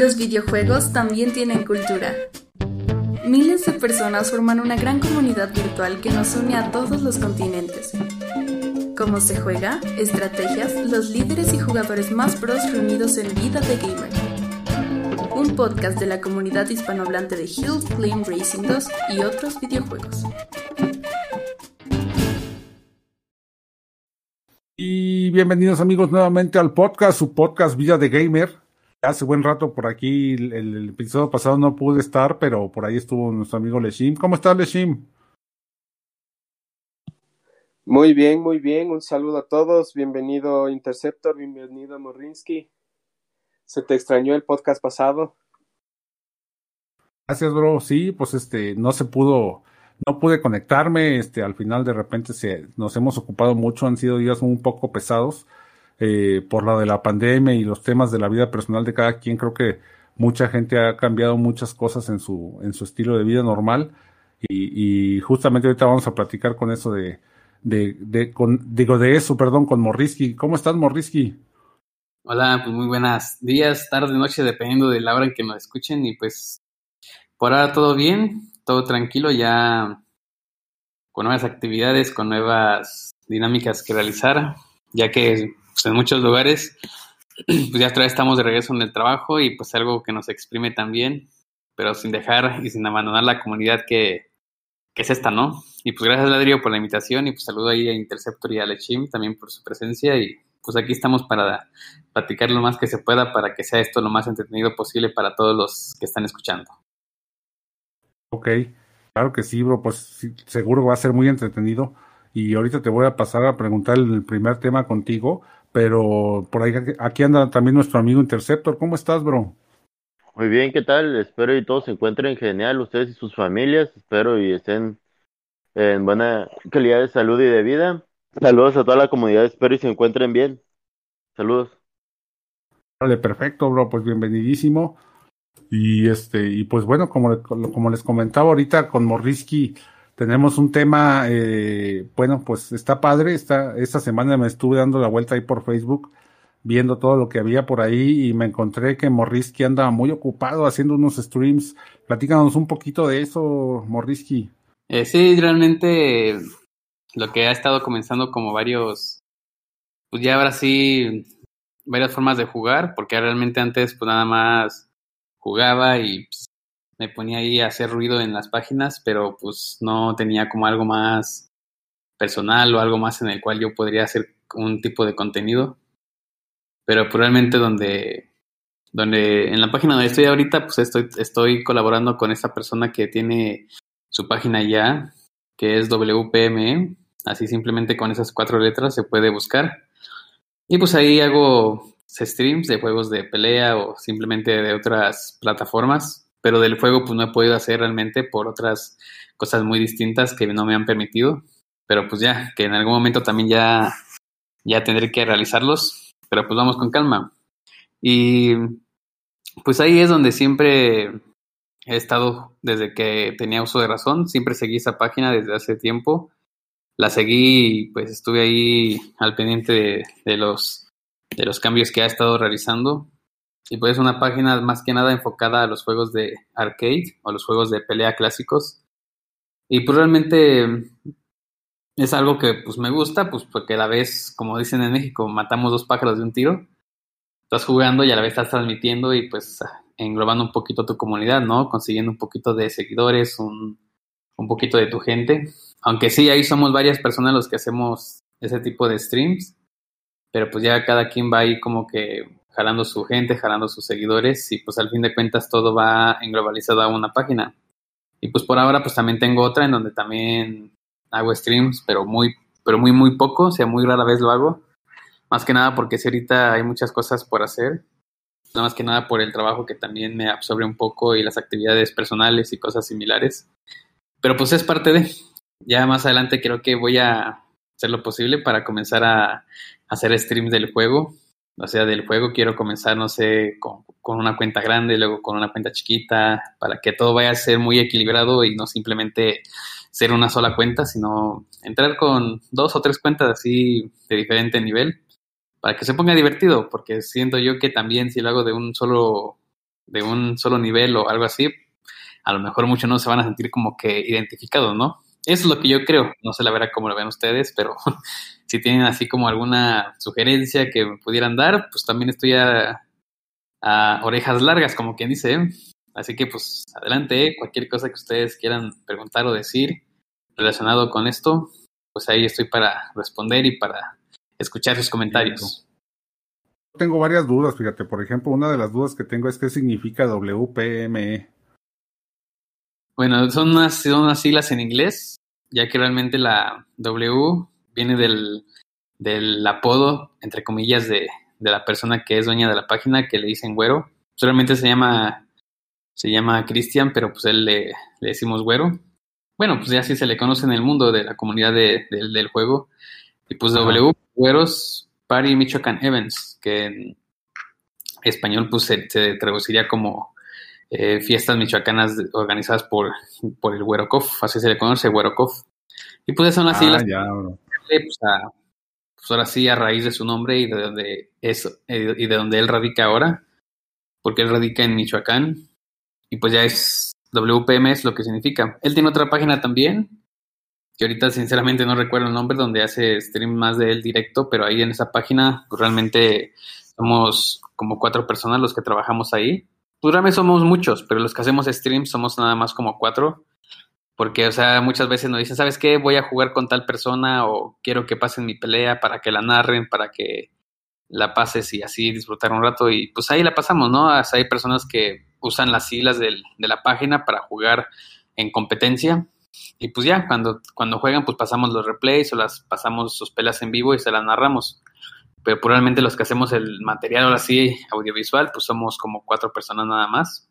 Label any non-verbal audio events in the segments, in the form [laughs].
Los videojuegos también tienen cultura. Miles de personas forman una gran comunidad virtual que nos une a todos los continentes. Cómo se juega, estrategias, los líderes y jugadores más pros reunidos en Vida de Gamer. Un podcast de la comunidad hispanohablante de Hill Climb Racing 2 y otros videojuegos. Y bienvenidos amigos nuevamente al podcast, su podcast Vida de Gamer. Hace buen rato por aquí, el, el episodio pasado no pude estar, pero por ahí estuvo nuestro amigo Leshim. ¿Cómo estás, Leshim? Muy bien, muy bien. Un saludo a todos. Bienvenido Interceptor, bienvenido Morinsky. ¿Se te extrañó el podcast pasado? Gracias, bro. Sí, pues este, no se pudo, no pude conectarme. Este, al final de repente se, nos hemos ocupado mucho. Han sido días un poco pesados eh, por la de la pandemia y los temas de la vida personal de cada quien. Creo que mucha gente ha cambiado muchas cosas en su, en su estilo de vida normal. Y, justamente ahorita vamos a platicar con eso de, de, con, digo, de eso, perdón, con Morrisky. ¿Cómo estás, Morrisky? Hola, pues muy buenos días, tarde, noche, dependiendo de la hora en que nos escuchen. Y pues por ahora todo bien, todo tranquilo, ya con nuevas actividades, con nuevas dinámicas que realizar, ya que en muchos lugares [clears throat] pues ya otra vez estamos de regreso en el trabajo y pues algo que nos exprime también, pero sin dejar y sin abandonar la comunidad que, que es esta, ¿no? Y pues gracias, Ladrio, por la invitación y pues saludo ahí a Interceptor y a Lechim también por su presencia y pues aquí estamos para platicar lo más que se pueda para que sea esto lo más entretenido posible para todos los que están escuchando. Ok, claro que sí, bro, pues seguro va a ser muy entretenido. Y ahorita te voy a pasar a preguntar el primer tema contigo, pero por ahí aquí anda también nuestro amigo Interceptor. ¿Cómo estás, bro? Muy bien, ¿qué tal? Espero y todos se encuentren genial, ustedes y sus familias. Espero y estén en buena calidad de salud y de vida. Saludos a toda la comunidad, espero y se encuentren bien. Saludos. Vale, perfecto, bro, pues bienvenidísimo. Y este, y pues bueno, como, como les comentaba ahorita con Morrisky, tenemos un tema, eh, bueno, pues está padre, está, esta semana me estuve dando la vuelta ahí por Facebook, viendo todo lo que había por ahí y me encontré que Morrisky anda muy ocupado haciendo unos streams. Platícanos un poquito de eso, Morrisky. Eh, sí, realmente lo que ha estado comenzando como varios, pues ya ahora sí, varias formas de jugar, porque realmente antes pues nada más jugaba y pues, me ponía ahí a hacer ruido en las páginas, pero pues no tenía como algo más personal o algo más en el cual yo podría hacer un tipo de contenido. Pero probablemente donde, donde en la página donde estoy ahorita, pues estoy, estoy colaborando con esta persona que tiene su página ya, que es WPME, así simplemente con esas cuatro letras se puede buscar. Y pues ahí hago streams de juegos de pelea o simplemente de otras plataformas, pero del juego pues no he podido hacer realmente por otras cosas muy distintas que no me han permitido, pero pues ya, que en algún momento también ya, ya tendré que realizarlos, pero pues vamos con calma. Y pues ahí es donde siempre he estado desde que tenía uso de razón, siempre seguí esa página desde hace tiempo, la seguí y pues estuve ahí al pendiente de los de los cambios que ha estado realizando. Y pues es una página más que nada enfocada a los juegos de arcade o los juegos de pelea clásicos. Y pues realmente es algo que pues me gusta, pues porque a la vez, como dicen en México, matamos dos pájaros de un tiro. Estás jugando y a la vez estás transmitiendo y pues englobando un poquito tu comunidad, ¿no? Consiguiendo un poquito de seguidores, un, un poquito de tu gente. Aunque sí, ahí somos varias personas los que hacemos ese tipo de streams pero pues ya cada quien va ahí como que jalando su gente, jalando sus seguidores y pues al fin de cuentas todo va englobalizado a una página. Y pues por ahora pues también tengo otra en donde también hago streams, pero muy, pero muy, muy poco, o sea, muy rara vez lo hago. Más que nada porque si ahorita hay muchas cosas por hacer, no más que nada por el trabajo que también me absorbe un poco y las actividades personales y cosas similares. Pero pues es parte de, ya más adelante creo que voy a hacer lo posible para comenzar a hacer streams del juego. O sea, del juego quiero comenzar, no sé, con, una cuenta grande, luego con una cuenta chiquita, para que todo vaya a ser muy equilibrado y no simplemente ser una sola cuenta, sino entrar con dos o tres cuentas así de diferente nivel, para que se ponga divertido, porque siento yo que también si lo hago de un solo de un solo nivel o algo así, a lo mejor muchos no se van a sentir como que identificados, ¿no? Eso es lo que yo creo. No sé la verdad cómo lo ven ustedes, pero [laughs] si tienen así como alguna sugerencia que me pudieran dar, pues también estoy a, orejas largas, como quien dice. ¿eh? Así que pues adelante, ¿eh? cualquier cosa que ustedes quieran preguntar o decir relacionado con esto, pues ahí estoy para responder y para escuchar sus comentarios. Tengo varias dudas, fíjate, por ejemplo, una de las dudas que tengo es qué significa WPME. Bueno, son unas, son unas siglas en inglés, ya que realmente la W viene del, del apodo, entre comillas, de, de, la persona que es dueña de la página, que le dicen güero. Solamente se llama se llama Cristian, pero pues él le, le, decimos güero. Bueno, pues ya así se le conoce en el mundo de la comunidad de, del juego. Y pues W, güeros, Party Michoacán Events, que en español pues se, traduciría como eh, fiestas michoacanas organizadas por, por el Güerokov, así se le conoce, Güerokov. Y pues son así las... Pues, pues, ahora sí, a raíz de su nombre y de donde es, eh, y de donde él radica ahora, porque él radica en Michoacán, y pues ya es WPM es lo que significa. Él tiene otra página también, que ahorita sinceramente no recuerdo el nombre, donde hace stream más de él directo, pero ahí en esa página pues, realmente somos como cuatro personas los que trabajamos ahí. Pues realmente somos muchos, pero los que hacemos stream somos nada más como cuatro. Porque, o sea, muchas veces nos dicen, ¿sabes qué? Voy a jugar con tal persona o quiero que pasen mi pelea para que la narren, para que la pases y así disfrutar un rato. Y pues ahí la pasamos, ¿no? Hay personas que usan las siglas del, de la página para jugar en competencia y pues ya, cuando, cuando juegan, pues pasamos los replays o las pasamos sus pelas en vivo y se las narramos. Pero probablemente los que hacemos el material ahora sí, audiovisual, pues somos como cuatro personas nada más.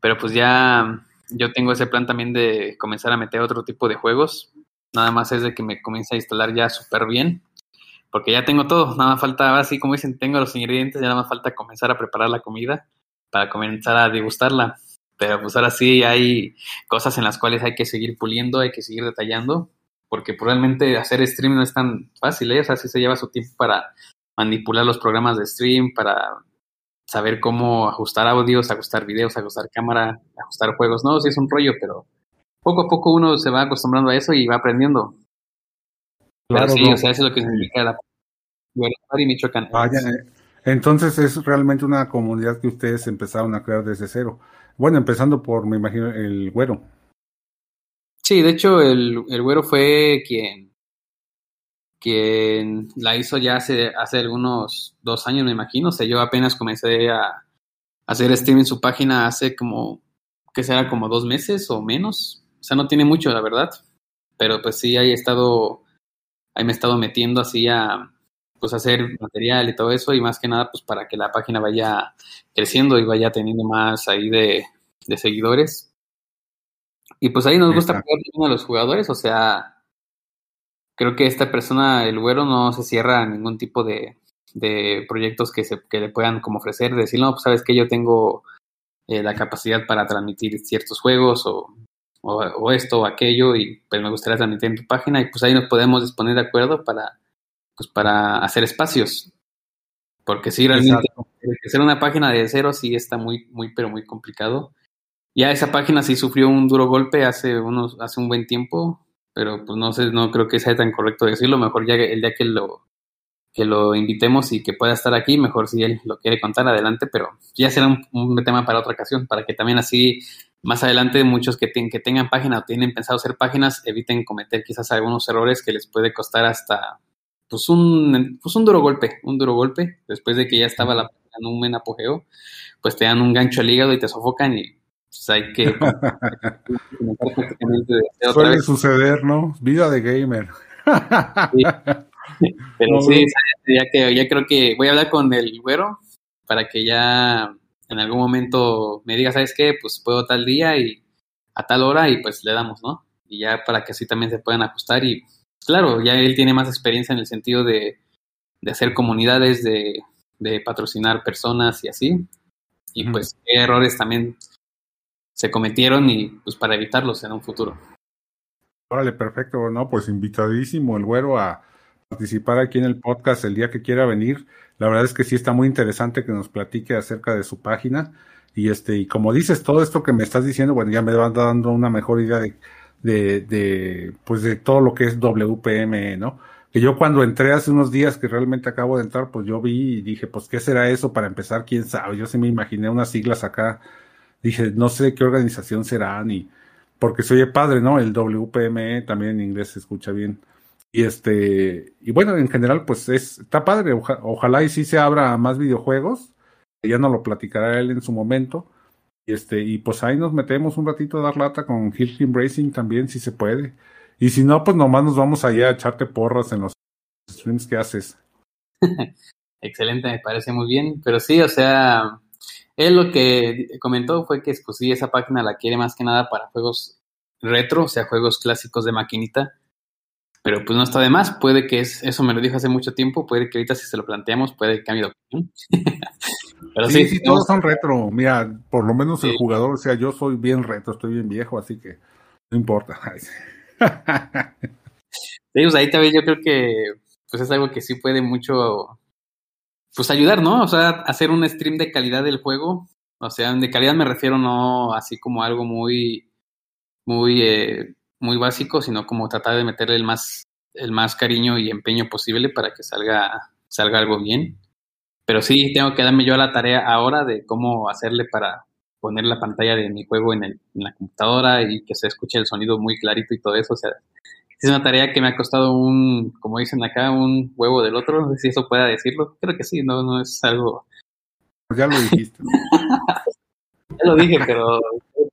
Pero pues ya yo tengo ese plan también de comenzar a meter otro tipo de juegos. Nada más es de que me comience a instalar ya súper bien. Porque ya tengo todo, nada más falta, así como dicen, tengo los ingredientes, ya nada más falta comenzar a preparar la comida para comenzar a degustarla. Pero pues ahora sí hay cosas en las cuales hay que seguir puliendo, hay que seguir detallando, porque probablemente hacer stream no es tan fácil, ¿eh? o sea, sí se lleva su tiempo para manipular los programas de stream, para saber cómo ajustar audios, ajustar videos, ajustar cámara, ajustar juegos. No, sí es un rollo, pero poco a poco uno se va acostumbrando a eso y va aprendiendo. Claro, pero sí, o sea, eso es lo que significa la y Michoacán. Vaya, eh, entonces es realmente una comunidad que ustedes empezaron a crear desde cero. Bueno, empezando por, me imagino, el güero. Sí, de hecho, el, el güero fue quien, quien la hizo ya hace, hace algunos dos años, me imagino. O sea, yo apenas comencé a, hacer stream en su página hace como, que será como dos meses o menos. O sea, no tiene mucho, la verdad. Pero pues sí, ahí he estado, ahí me he estado metiendo así a, pues hacer material y todo eso y más que nada pues para que la página vaya creciendo y vaya teniendo más ahí de, seguidores. Y pues ahí nos gusta jugar a los jugadores, o sea, creo que esta persona, el güero, no se cierra a ningún tipo de, de proyectos que, se, que le puedan como ofrecer, decir, no, pues sabes que yo tengo eh, la capacidad para transmitir ciertos juegos o, o, o, esto o aquello y pues me gustaría transmitir en tu página y pues ahí nos podemos disponer de acuerdo para pues para hacer espacios. Porque sí, realmente hacer una página de cero sí está muy, muy, pero muy complicado. Ya esa página sí sufrió un duro golpe hace unos, hace un buen tiempo, pero pues no sé, no creo que sea tan correcto decirlo. Mejor ya el día que lo que lo invitemos y que pueda estar aquí, mejor si él lo quiere contar adelante, pero ya será un, tema para otra ocasión, para que también así más adelante muchos que, que tengan página o tienen pensado hacer páginas eviten cometer quizás algunos errores que les puede costar hasta pues un, pues un duro golpe, un duro golpe, después de que ya estaba la en un buen apogeo, pues te dan un gancho al hígado y te sofocan y pues hay que... [laughs] Suele suceder, ¿no? Vida de gamer. Pero sí, ya, que, ya creo que voy a hablar con el güero para que ya en algún momento me diga, ¿sabes qué? Pues puedo tal día y a tal hora y pues le damos, ¿no? Y ya para que así también se puedan ajustar y claro, ya él tiene más experiencia en el sentido de, hacer comunidades, de, patrocinar personas y así. Y pues qué errores también se cometieron y pues para evitarlos en un futuro. Órale, perfecto, ¿no? Pues invitadísimo el güero a participar aquí en el podcast el día que quiera venir. La verdad es que sí está muy interesante que nos platique acerca de su página. Y este, y como dices, todo esto que me estás diciendo, bueno, ya me va dando una mejor idea de, de, de pues de todo lo que es WPM, ¿no? Que yo cuando entré hace unos días que realmente acabo de entrar, pues yo vi y dije, pues qué será eso para empezar, quién sabe. Yo sí me imaginé unas siglas acá. Dije, no sé qué organización será ni porque se oye padre, ¿no? El WPME también en inglés se escucha bien. Y este, y bueno, en general, pues es, está padre. ojalá y sí se abra más videojuegos. Ya no lo platicará él en su momento. Y este, y pues ahí nos metemos un ratito a dar lata con Hill Racing también, si se puede. Y si no, pues nomás nos vamos allá a echarte porras en los streams que haces. [laughs] Excelente, me parece muy bien. Pero sí, o sea, él lo que comentó fue que pues sí, esa página la quiere más que nada para juegos retro, o sea, juegos clásicos de maquinita. Pero pues no está de más, puede que es, eso me lo dijo hace mucho tiempo, puede que ahorita si se lo planteamos, puede que cambie de opinión. [laughs] Pero sí, sí, todos son retro. Mira, por lo menos el jugador, o sea, yo soy bien retro, estoy bien viejo, así que no importa. [laughs] sí, pues ahí también yo creo que pues es algo que sí puede mucho pues ayudar, ¿no? O sea, hacer un stream de calidad del juego. O sea, de calidad me refiero no así como algo muy, muy, eh, muy básico, sino como tratar de meterle el más, el más cariño y empeño posible para que salga, salga algo bien. Pero sí, tengo que darme yo a la tarea ahora de cómo hacerle para poner la pantalla de mi juego en, el, en la computadora y que se escuche el sonido muy clarito y todo eso. O sea, es una tarea que me ha costado un, como dicen acá, un huevo del otro. No sé si eso pueda decirlo. Creo que sí, no, no es algo. Pues ya lo dijiste. [laughs] ya lo dije, pero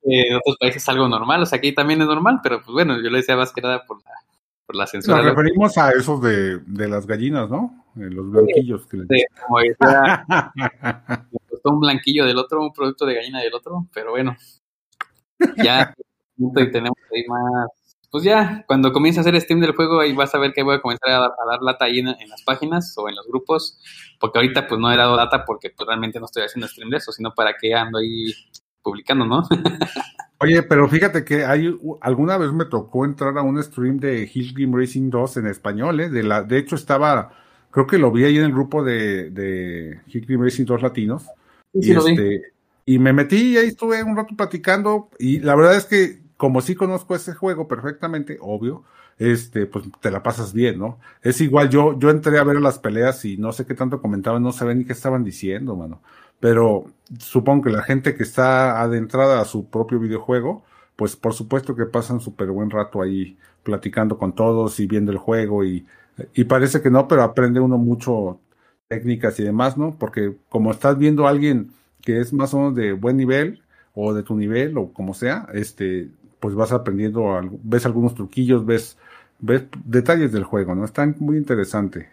en otros países es algo normal. O sea, aquí también es normal, pero pues bueno, yo lo decía más que nada por la, por la censura. Nos referimos a esos de, de las gallinas, ¿no? los blanquillos. que les... sí, como decía, [laughs] me costó un blanquillo del otro, un producto de gallina del otro, pero bueno. Ya [laughs] y tenemos ahí más pues ya, cuando comience a hacer stream del juego, ahí vas a ver que voy a comenzar a, dar lata ahí en, las páginas o en los grupos, porque ahorita pues no he dado data porque pues, realmente no estoy haciendo stream de eso, sino para que ando ahí publicando, ¿no? [laughs] Oye, pero fíjate que hay alguna vez me tocó entrar a un stream de Hill Game Racing 2 en español, ¿eh? De, la, de hecho estaba, creo que lo vi ahí en el grupo de, de Hill Game Racing 2 latinos. y, este, y me metí y ahí estuve un rato platicando y la verdad es que como sí conozco ese juego perfectamente, obvio, este, pues te la pasas bien, ¿no? Es igual, yo, yo entré a ver las peleas y no sé qué tanto comentaban, no sabía ni qué estaban diciendo, mano. Pero supongo que la gente que está adentrada a su propio videojuego, pues por supuesto que pasan súper buen rato ahí platicando con todos y viendo el juego y, y parece que no, pero aprende uno mucho técnicas y demás, ¿no? Porque como estás viendo a alguien que es más o menos de buen nivel o de tu nivel o como sea, este, pues vas aprendiendo, ves algunos truquillos, ves, ves detalles del juego, ¿no? Está muy interesante.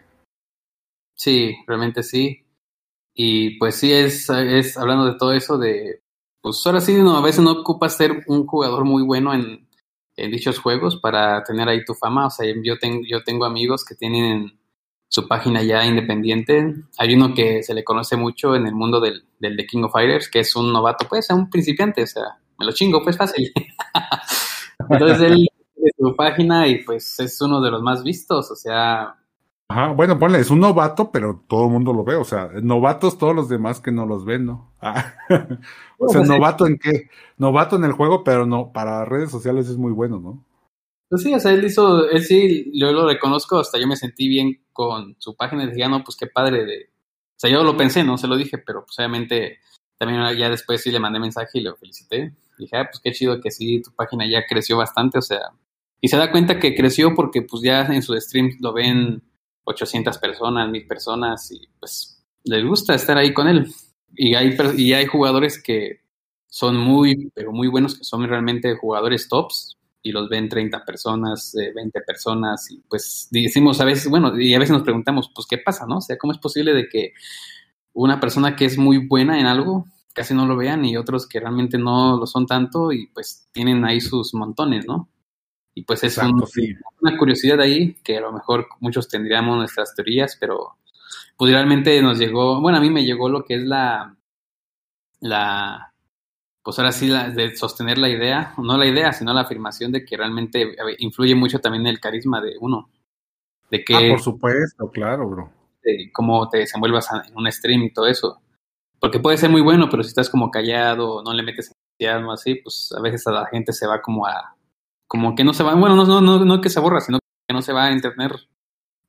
Sí, realmente sí. Y pues sí, es, es hablando de todo eso, de, pues ahora sí, no, a veces no ocupas ser un jugador muy bueno en, en dichos juegos para tener ahí tu fama. O sea, yo, tengo yo tengo amigos que tienen su página ya independiente. Hay uno que se le conoce mucho en el mundo del, del The King of Fighters, que es un novato, pues, un principiante, o sea, me lo chingo, pues fácil. [laughs] Entonces él tiene su página y pues es uno de los más vistos, o sea. Ajá, bueno, ponle, es un novato, pero todo el mundo lo ve, o sea, novatos todos los demás que no los ven, ¿no? [laughs] Ah. o sea, pues novato en qué? Novato en el juego, pero no, para redes sociales es muy bueno, ¿no? Pues sí, o sea, él hizo, él sí, yo lo reconozco, hasta yo me sentí bien con su página y decía, no, pues qué padre de, o sea, yo lo pensé, no se lo dije, pero pues obviamente también ya después sí le mandé mensaje y lo felicité. dije, ah, pues qué chido que sí, tu página ya creció bastante, o sea, y se da cuenta que creció porque pues ya en su stream lo ven 800 personas, 1000 personas y pues les gusta estar ahí con él. Y hay, y hay jugadores que son muy, pero muy buenos, que son realmente jugadores tops y los ven 30 personas, 20 personas y pues decimos a veces, bueno, y a veces nos preguntamos, pues qué pasa, ¿no? O sea, ¿cómo es posible de que una persona que es muy buena en algo casi no lo vean y otros que realmente no lo son tanto y pues tienen ahí sus montones, ¿no? Y pues es una curiosidad ahí que a lo mejor muchos tendríamos nuestras teorías, pero pues realmente nos llegó, bueno, a mí me llegó lo que es la, la, pues ahora sí, la, de sostener la idea, no la idea, sino la afirmación de que realmente influye mucho también el carisma de uno. De que, Ah, por supuesto, claro, bro. De cómo te desenvuelvas en un stream y todo eso. Porque puede ser muy bueno, pero si estás como callado, no le metes entusiasmo así, pues a veces a la gente se va como a, como que no se va, bueno, no, no, no, no que se aburra, sino que no se va a entretener,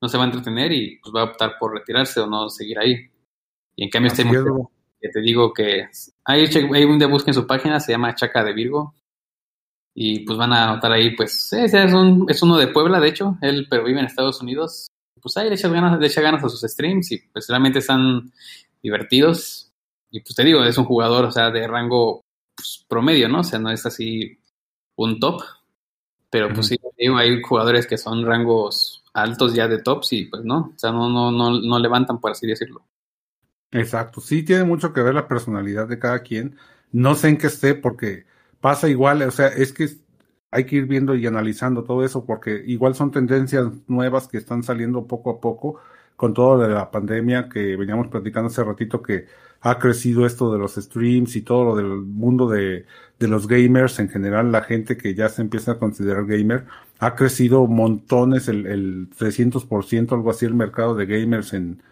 no se va a entretener y pues va a optar por retirarse o no seguir ahí. Y en cambio Así este es, que te digo que che- ahí un día busquen su página, se llama Chaca de Virgo. Y pues van a notar ahí, pues, un, es uno de Puebla, de hecho, él pero vive en Estados Unidos. Pues ahí le echa ganas, le echa ganas a sus streams y pues realmente están divertidos. Y pues te digo, es un jugador, o sea, de rango pues, promedio, ¿no? O sea, no es así un top. Pero pues sí, digo, hay jugadores que son rangos altos ya de tops y pues no, o sea, no, no, no, no levantan, por así decirlo. Exacto, sí tiene mucho que ver la personalidad de cada quien. No sé en qué esté porque pasa igual, o sea, es que hay que ir viendo y analizando todo eso porque igual son tendencias nuevas que están saliendo poco a poco con todo de la pandemia que veníamos platicando hace ratito que ha crecido esto de los streams y todo lo del mundo de, de los gamers en general, la gente que ya se empieza a considerar gamer, ha crecido montones, el, el 300%, algo así, el mercado de gamers en,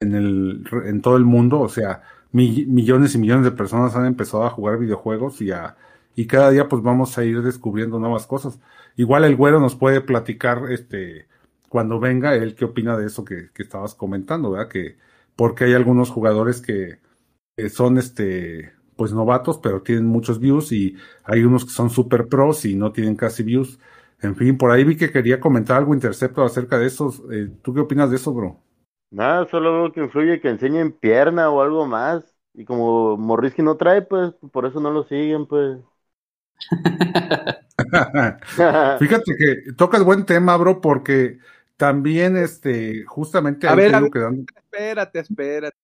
en, el, en todo el mundo, o sea, mi- millones y millones de personas han empezado a jugar videojuegos y a y cada día pues vamos a ir descubriendo nuevas cosas. Igual el güero nos puede platicar este cuando venga él qué opina de eso que, que estabas comentando, ¿verdad? Que porque hay algunos jugadores que, que son este pues novatos pero tienen muchos views y hay unos que son super pros y no tienen casi views. En fin, por ahí vi que quería comentar algo Intercepto acerca de esos. Eh, ¿Tú qué opinas de eso, bro? Nada, solo veo que influye que enseñen pierna o algo más. Y como Morrisky no trae, pues por eso no lo siguen, pues. [laughs] [laughs] Fíjate que tocas buen tema, bro, porque también, este, justamente A ver, a digo ver. que dan- Espérate, espérate.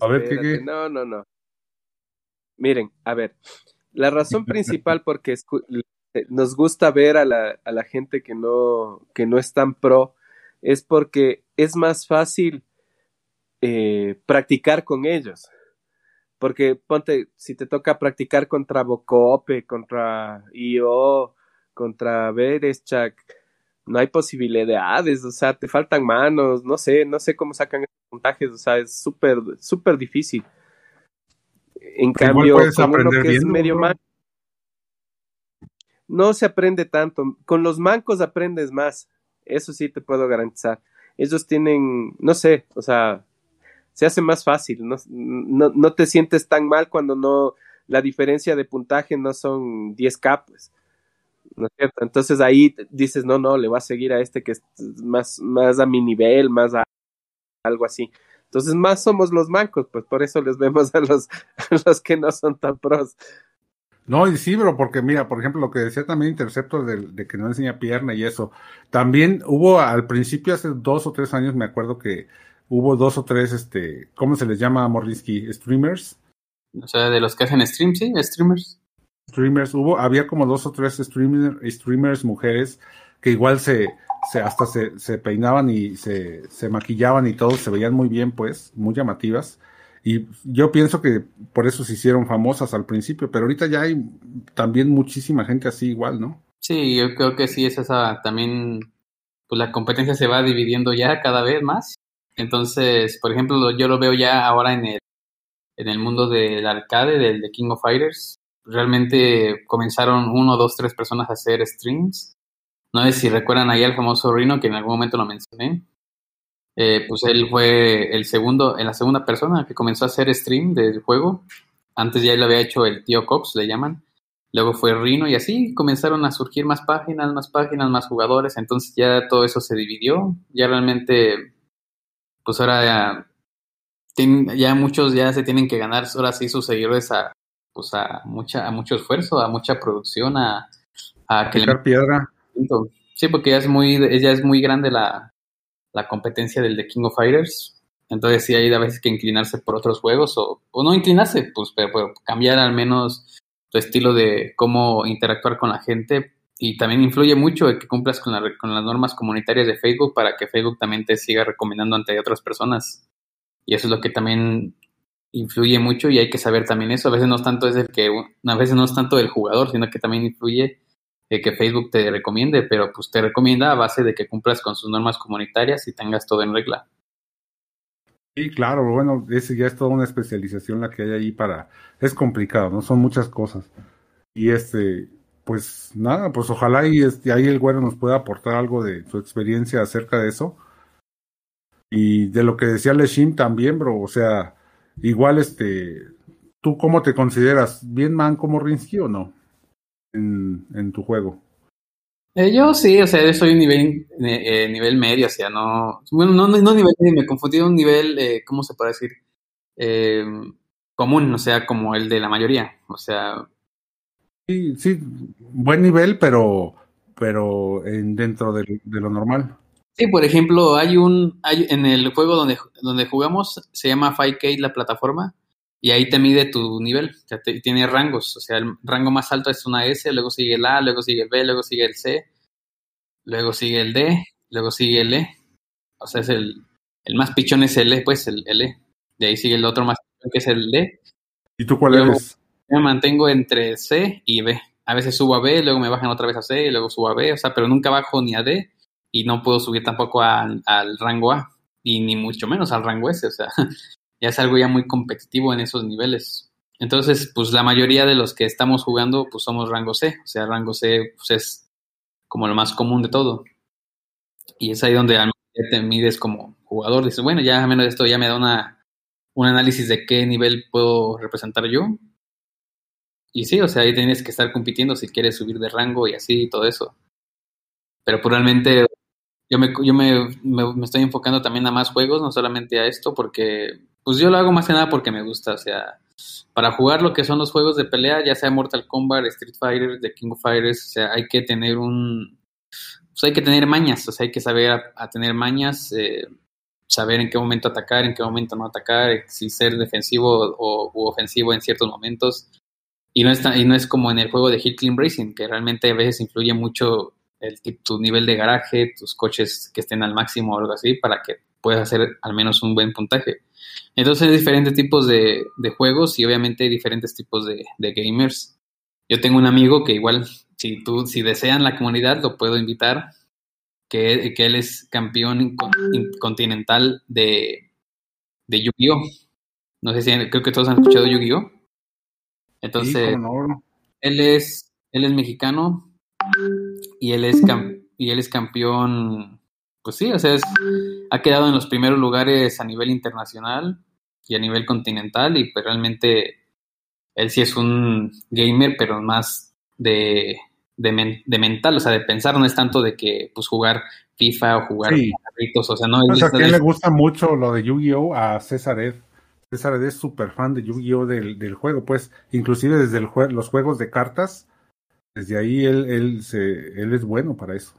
A ver, ¿qué, qué? No, no, no. Miren, a ver, la razón [laughs] principal porque escu- eh, nos gusta ver a la, a la gente que no, que no es tan pro es porque es más fácil eh, practicar con ellos. Porque ponte, si te toca practicar contra Bocope, contra IO, contra Bereshchak, no hay posibilidades, o sea, te faltan manos, no sé, no sé cómo sacan esos puntajes, o sea, es súper, súper difícil. En Pero cambio, con uno que es medio bro. manco, no se aprende tanto. Con los mancos aprendes más, eso sí te puedo garantizar. Ellos tienen, no sé, o sea, se hace más fácil, no, no, no te sientes tan mal cuando no, la diferencia de puntaje no son 10k, pues. ¿No es cierto? Entonces ahí dices, no, no, le voy a seguir a este que es más, más a mi nivel, más a algo así. Entonces más somos los mancos, pues por eso les vemos a los, los que no son tan pros. No, y sí, bro, porque mira, por ejemplo, lo que decía también Interceptor de, de que no enseña pierna y eso. También hubo al principio, hace dos o tres años, me acuerdo que hubo dos o tres, este, ¿cómo se les llama, Morrisky? Streamers. O sea, de los que hacen stream, sí, streamers. Streamers, hubo, había como dos o tres streamer, streamers mujeres que igual se, se hasta se, se peinaban y se, se maquillaban y todo, se veían muy bien, pues, muy llamativas. Y yo pienso que por eso se hicieron famosas al principio, pero ahorita ya hay también muchísima gente así igual, ¿no? Sí, yo creo que sí es esa también, pues la competencia se va dividiendo ya cada vez más. Entonces, por ejemplo, yo lo veo ya ahora en el, mundo del arcade, del de King of Fighters. Realmente comenzaron uno, dos, tres personas a hacer streams. No sé si recuerdan ahí al famoso Rino, que en algún momento lo mencioné. Eh, pues él fue el segundo, en la segunda persona que comenzó a hacer stream del juego. Antes ya lo había hecho el tío Cox, le llaman. Luego fue Rino y así comenzaron a surgir más páginas, más páginas, más jugadores. Entonces ya todo eso se dividió. Ya realmente, pues ahora ya, muchos ya se tienen que ganar ahora sí sus seguidores a, pues a mucha, a mucho esfuerzo, a mucha producción, a, a que le piedra. Sí, porque ya es muy, ya es muy grande la, la competencia del de King of Fighters. Entonces sí hay a veces que inclinarse por otros juegos o, o no inclinarse, pues, pero, pero cambiar al menos tu estilo de cómo interactuar con la gente. Y también influye mucho el que cumplas con, la, con las normas comunitarias de Facebook para que Facebook también te siga recomendando ante otras personas. Y eso es lo que también influye mucho y hay que saber también eso. A veces no es tanto es el que, a veces no es tanto el jugador, sino que también influye eh, que Facebook te recomiende, pero pues te recomienda a base de que cumplas con sus normas comunitarias y tengas todo en regla. Sí, claro, bueno, ese ya es toda una especialización la que hay ahí para, es complicado, ¿no? Son muchas cosas. Y este, pues nada, pues ojalá y este, ahí el güero nos pueda aportar algo de su experiencia acerca de eso. Y de lo que decía Leshim también, bro, o sea, igual este, ¿tú cómo te consideras? ¿Bien man como Rinsky o no? En, tu juego. Eh, yo sí, o sea, yo soy nivel, eh, nivel medio, o sea, no, bueno, no, no nivel medio, me confundí un nivel, eh, ¿cómo se puede decir? Eh, común, o sea, como el de la mayoría, o sea. Sí, sí, buen nivel, pero, pero en, dentro de, de lo normal. Sí, por ejemplo, hay un, hay, en el juego donde, donde jugamos, se llama 5K la plataforma, y ahí te mide tu nivel, o sea, te, tiene rangos, o sea, el rango más alto es una S, luego sigue el A, luego sigue el B, luego sigue el C, luego sigue el D, luego sigue el E, o sea, es el, el más pichón es el E, pues, el, el E, de ahí sigue el otro más pichón que es el D. ¿Y tú cuál Luego, eres? Me mantengo entre C y B, a veces subo a B, luego me bajan otra vez a C, y luego subo a B, o sea, pero nunca bajo ni a D, y no puedo subir tampoco al, al rango A, y ni mucho menos al rango S, o sea, [laughs] ya es algo ya muy competitivo en esos niveles. Entonces, pues la mayoría de los que estamos jugando, pues somos rango C, o sea, rango C pues, es como lo más común de todo. Y es ahí donde al menos te mides como jugador, dices, bueno, ya a menos esto ya me da una, un análisis de qué nivel puedo representar yo. Y sí, o sea, ahí tienes que estar compitiendo si quieres subir de rango y así y todo eso. Pero pues, realmente yo me, yo me, me, estoy enfocando también a más juegos, no solamente a esto, porque pues yo lo hago más que nada porque me gusta, o sea, para jugar lo que son los juegos de pelea, ya sea Mortal Kombat, Street Fighter, The King of Fighters, o sea, hay que tener un, pues hay que tener mañas, o sea, hay que saber a, a tener mañas, eh, saber en qué momento atacar, en qué momento no atacar, si ser defensivo o u ofensivo en ciertos momentos. Y no, es tan- y no es como en el juego de Hit Clean Racing, que realmente a veces influye mucho el, tu nivel de garaje, tus coches que estén al máximo o algo así, para que puedas hacer al menos un buen puntaje. Entonces hay diferentes tipos de, de juegos y obviamente hay diferentes tipos de, gamers. Yo tengo un amigo que igual, si tú, si desean la comunidad, lo puedo invitar, que, que él es campeón con- in- continental de, de Yu-Gi-Oh! No sé si, creo que todos han escuchado Yu-Gi-Oh! Entonces, Sí, no, él es, él es mexicano y él es, cam- y él es campeón, pues sí, o sea, es- ha quedado en los primeros lugares a nivel internacional y a nivel continental y pues realmente él sí es un gamer, pero más de, de, men- de mental, o sea, de pensar, no es tanto de que pues jugar FIFA o jugar Sí. carritos, o sea, no O él sea, está- ¿a quién le gusta mucho lo de Yu-Gi-Oh? A César Ed. César es súper fan de Yu-Gi-Oh del, del juego, pues, inclusive desde el jue- los juegos de cartas, desde ahí él, él, se, él es bueno para eso.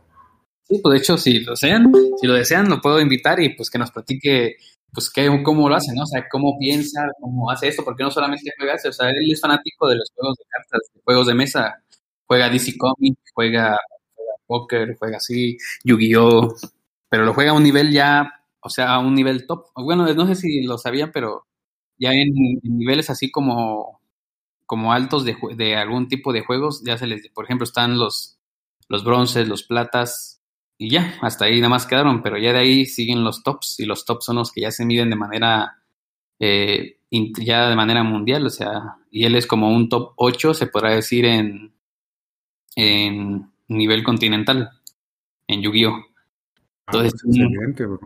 Sí, pues de hecho, si lo desean, si lo desean, lo puedo invitar y pues que nos platique, pues qué, cómo lo hace, ¿no? O sea, cómo piensa, cómo hace esto, porque no solamente juega o sea, él es fanático de los juegos de cartas, de juegos de mesa, juega DC Comics, juega, juega póker, juega así, Yu-Gi-Oh, pero lo juega a un nivel ya, o sea, a un nivel top. Bueno, no sé si lo sabían, pero ya en, en niveles así como, como altos de, de algún tipo de juegos, ya se les, por ejemplo, están los, los bronces, los platas, y ya, hasta ahí nada más quedaron, pero ya de ahí siguen los tops, y los tops son los que ya se miden de manera, eh, in- ya de manera mundial, o sea, y él es como un top 8, se podrá decir, en, en nivel continental, en Yu-Gi-Oh! Ah, Entonces, pues, excelente, bro.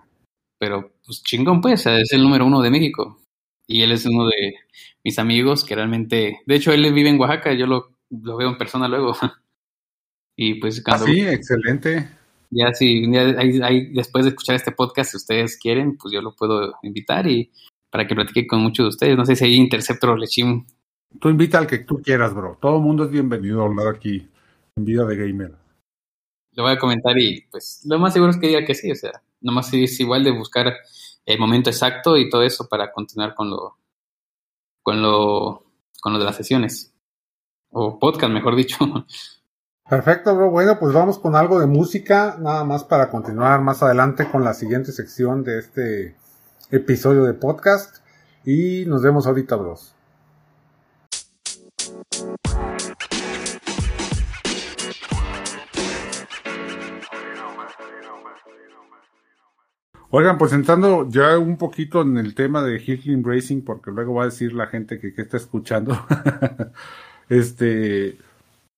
pero pues chingón, pues, es el número uno de México. Y él es uno de mis amigos que realmente, de hecho, él vive en Oaxaca, yo lo, lo veo en persona luego. [laughs] y pues Ah, cuando sí, excelente. ya si día ahí- ahí, después de escuchar este podcast, si ustedes quieren, pues yo lo puedo invitar y para que platique con muchos de ustedes. No sé si hay Interceptor o Lechim. Tú invita al que tú quieras, bro. Todo el mundo es bienvenido a hablar aquí en Vida de Gamer. Lo voy a comentar y pues lo más seguro es que diga que sí, o sea, nomás es igual de buscar el momento exacto y todo eso para continuar con lo con lo con lo de las sesiones o podcast, mejor dicho. [laughs] Perfecto, bro. Bueno, pues vamos con algo de música, nada más para continuar más adelante con la siguiente sección de este episodio de podcast. Y nos vemos ahorita, bros. Oigan, pues entrando ya un poquito en el tema de Hickling Racing, porque luego va a decir la gente que, que está escuchando. [laughs] este,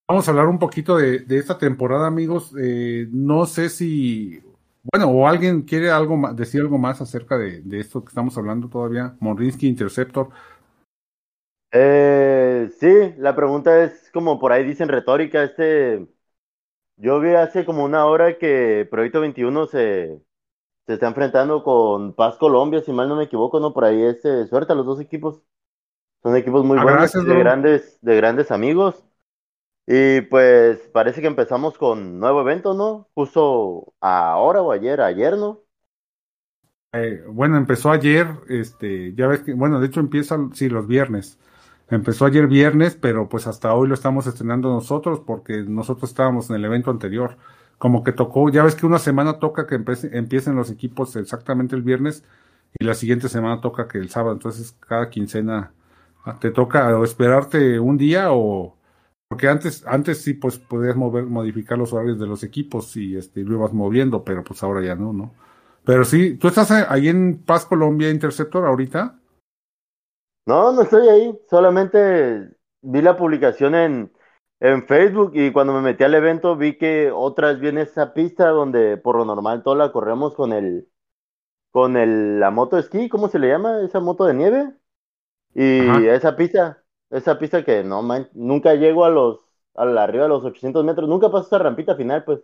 vamos a hablar un poquito de, esta temporada, amigos. Eh, no sé si, bueno, o alguien quiere algo decir algo más acerca de, de esto que estamos hablando todavía. Morinsky Interceptor. Eh, sí, la pregunta es como por ahí dicen retórica, este, yo vi hace como una hora que Proyecto 21 se, se está enfrentando con Paz Colombia, si mal no me equivoco, ¿no? Por ahí es eh, suerte a los dos equipos. Son equipos muy Ah, buenos, de grandes, de grandes amigos. Y pues parece que empezamos con nuevo evento, ¿no? Justo ahora o ayer, ayer, ¿no? Eh, bueno, empezó ayer, este, ya ves que, bueno, de hecho empieza, sí, los viernes. Empezó ayer viernes, pero pues hasta hoy lo estamos estrenando nosotros porque nosotros estábamos en el evento anterior. Como que tocó, ya ves que una semana toca que empiecen los equipos exactamente el viernes y la siguiente semana toca que el sábado. Entonces cada quincena ah, te toca o esperarte un día o porque antes, antes sí pues podías mover, modificar los horarios de los equipos y este, lo ibas moviendo, pero pues ahora ya no, ¿no? Pero sí, ¿tú estás ahí en Paz Colombia Interceptor ahorita? No, no estoy ahí, solamente vi la publicación en, en Facebook y cuando me metí al evento vi que otra vez viene esa pista donde por lo normal toda la corremos con el, con el, la moto esquí, ¿cómo se le llama? Esa moto de nieve. Y Ajá. esa pista, esa pista que no man, nunca llego a los, a la, arriba de los 800 metros, nunca paso esa rampita final, pues,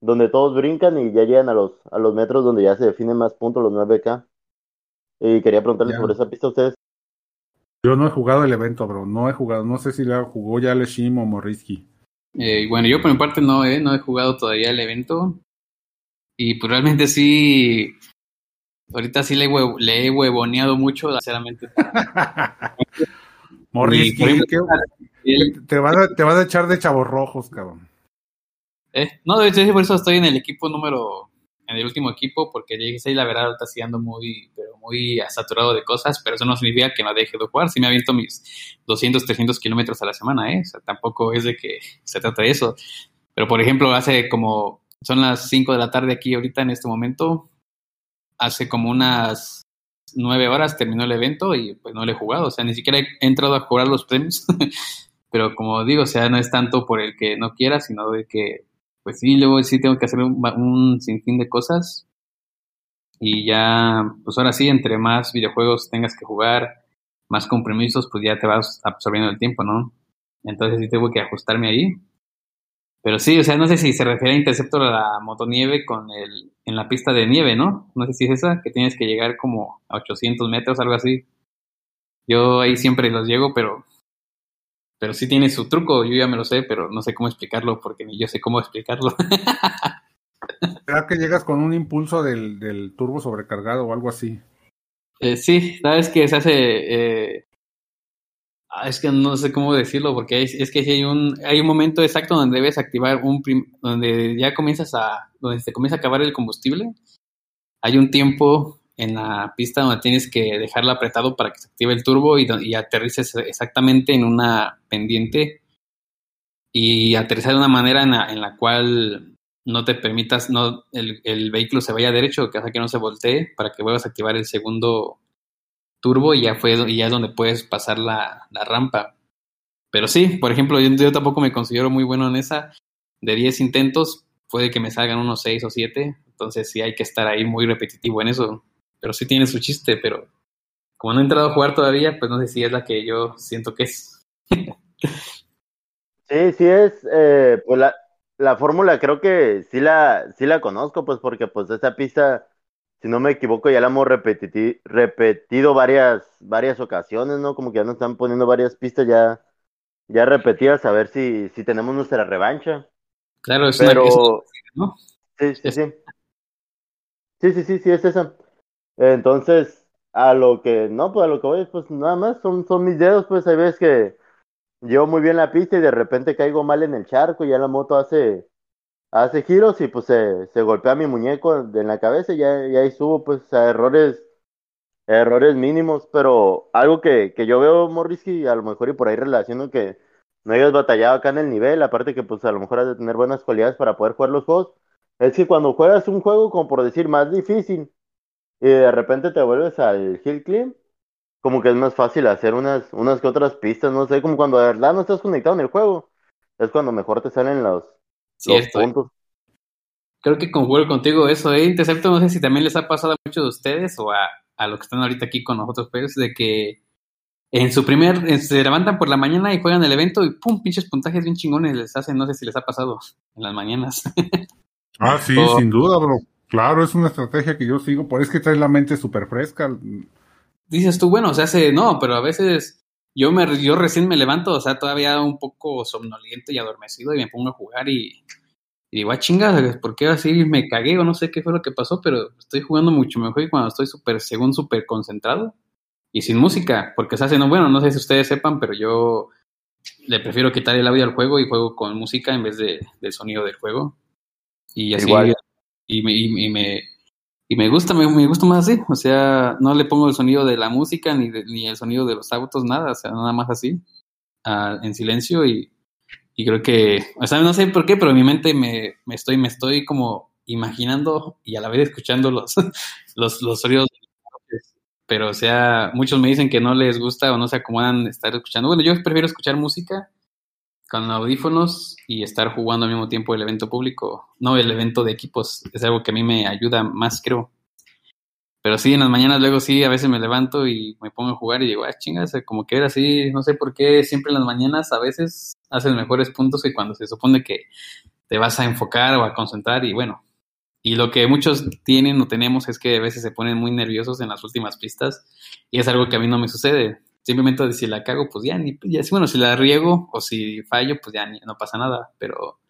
donde todos brincan y ya llegan a los, a los metros donde ya se definen más puntos, los 9K. Y quería preguntarles Ya. sobre esa pista a ustedes. Yo no he jugado el evento, bro. No he jugado. No sé si la jugó ya Leshim o Morrisky. Eh, bueno, yo por mi parte no, eh, no he jugado todavía el evento. Y pues realmente sí, ahorita sí le, he hue- le he huevoneado mucho, sinceramente. [laughs] Morrisky, por ejemplo, ¿qué- el- te, van a, te van a echar de chavos rojos, cabrón. eh, no, de hecho, por eso estoy en el equipo número, en el último equipo, porque sí, la verdad, ahorita sí ando muy, pero muy saturado de cosas, pero eso no significa que no deje de jugar. Sí me aviento mis 200, 300 kilómetros a la semana, ¿eh? O sea, tampoco es de que se trata de eso. Pero, por ejemplo, hace como, son las 5 de la tarde aquí ahorita en este momento, hace como unas nueve horas terminó el evento y pues no le he jugado, o sea, ni siquiera he entrado a jugar los premios, [laughs] pero como digo, o sea, no es tanto por el que no quiera, sino de que, pues sí, luego sí tengo que hacer un, un sinfín de cosas y ya, pues ahora sí, entre más videojuegos tengas que jugar, más compromisos, pues ya te vas absorbiendo el tiempo, ¿no? Entonces sí tengo que ajustarme ahí. Pero sí, o sea, no sé si se refiere a Interceptor a la motonieve con el, en la pista de nieve, ¿no? No sé si es esa, que tienes que llegar como a 800 metros, algo así. Yo ahí siempre los llego, pero, pero sí tiene su truco, yo ya me lo sé, pero no sé cómo explicarlo porque ni yo sé cómo explicarlo. [laughs] ¿Será que llegas con un impulso del, del turbo sobrecargado o algo así? Eh, sí, sabes que se hace. Eh, ah, es que no sé cómo decirlo, porque hay- es que sí hay un, hay un momento exacto donde debes activar un. prim- donde ya comienzas a. donde se comienza a acabar el combustible. Hay un tiempo en la pista donde tienes que dejarlo apretado para que se active el turbo y, y aterrices exactamente en una pendiente. Y aterrizar de una manera en la, en la cual no te permitas, no, el, el vehículo se vaya derecho, que hace que no se voltee, para que vuelvas a activar el segundo turbo y ya fue y ya es donde puedes pasar la, la rampa. Pero sí, por ejemplo, yo, yo tampoco me considero muy bueno en esa. De 10 intentos, puede que me salgan unos 6 o 7. Entonces sí hay que estar ahí muy repetitivo en eso. Pero sí tiene su chiste, pero como no he entrado a jugar todavía, pues no sé si es la que yo siento que es. [laughs] Sí, sí es, eh, pues la, la fórmula creo que sí la, sí la conozco, pues porque pues esa pista, si no me equivoco, ya la hemos repetiti- repetido varias, varias ocasiones, ¿no? Como que ya nos están poniendo varias pistas ya, ya repetidas, a ver si, si tenemos nuestra revancha. Claro, es una, es Pero, ¿no? sí, sí, sí. Sí, sí, sí, sí, es esa. Entonces, a lo que, no, pues a lo que voy, pues nada más, son, son mis dedos, pues hay veces que llevo muy bien la pista y de repente caigo mal en el charco y ya la moto hace, hace giros y pues se, se golpea mi muñeco en la cabeza y ya, y ahí subo, pues a errores, errores mínimos, pero algo que, que yo veo, Morrisky, a lo mejor y por ahí relaciono que no hayas batallado acá en el nivel, aparte que pues a lo mejor has de tener buenas cualidades para poder jugar los juegos, es que cuando juegas un juego, como por decir, más difícil, y de repente te vuelves al hill climb, como que es más fácil hacer unas, unas que otras pistas, no sé, como cuando de verdad no estás conectado en el juego, es cuando mejor te salen los, los Cierto. puntos. Creo que concuerdo contigo eso, ¿eh? Intercepto, no sé si también les ha pasado a muchos de ustedes o a, a los que están ahorita aquí con nosotros, pues, de que en su primer, eh, se levantan por la mañana y juegan el evento y pum, pinches puntajes bien chingones les hacen, no sé si les ha pasado en las mañanas. [laughs] Ah, sí, sin duda, bro. Claro, es una estrategia que yo sigo, por es que traes la mente súper fresca. Dices tú, bueno, se hace, no, pero a veces yo me, yo recién me levanto, o sea, todavía un poco somnoliento y adormecido y me pongo a jugar y, y digo, ah, chinga, ¿por qué así me cagué o no sé qué fue lo que pasó? Pero estoy jugando mucho mejor y cuando estoy súper, según súper concentrado y sin música, porque se hace, no, bueno, no sé si ustedes sepan, pero yo le prefiero quitar el audio al juego y juego con música en vez de, del sonido del juego. Y así, Igual. y me, y, y me, y me gusta, me, me gusta más así, o sea, no le pongo el sonido de la música ni, de- ni el sonido de los autos, nada, o sea, nada más así, ah, en silencio y, y creo que, o sea, no sé por qué, pero en mi mente me, me estoy, me estoy como imaginando y a la vez escuchando los, [laughs] los, los sonidos pero o sea, muchos me dicen que no les gusta o no se acomodan estar escuchando. Bueno, yo prefiero escuchar música con audífonos y estar jugando al mismo tiempo el evento público, no el evento de equipos. Es algo que a mí me ayuda más, creo. Pero sí, en las mañanas luego sí, a veces me levanto y me pongo a jugar y digo, ah, chingas, como que era así, no sé por qué siempre en las mañanas a veces haces mejores puntos que cuando se supone que te vas a enfocar o a concentrar y bueno. Y lo que muchos tienen o tenemos es que a veces se ponen muy nerviosos en las últimas pistas y es algo que a mí no me sucede. Simplemente si la cago, pues ya ni, ya, bueno, si la riego o si fallo, pues ya ni, no pasa nada. Pero,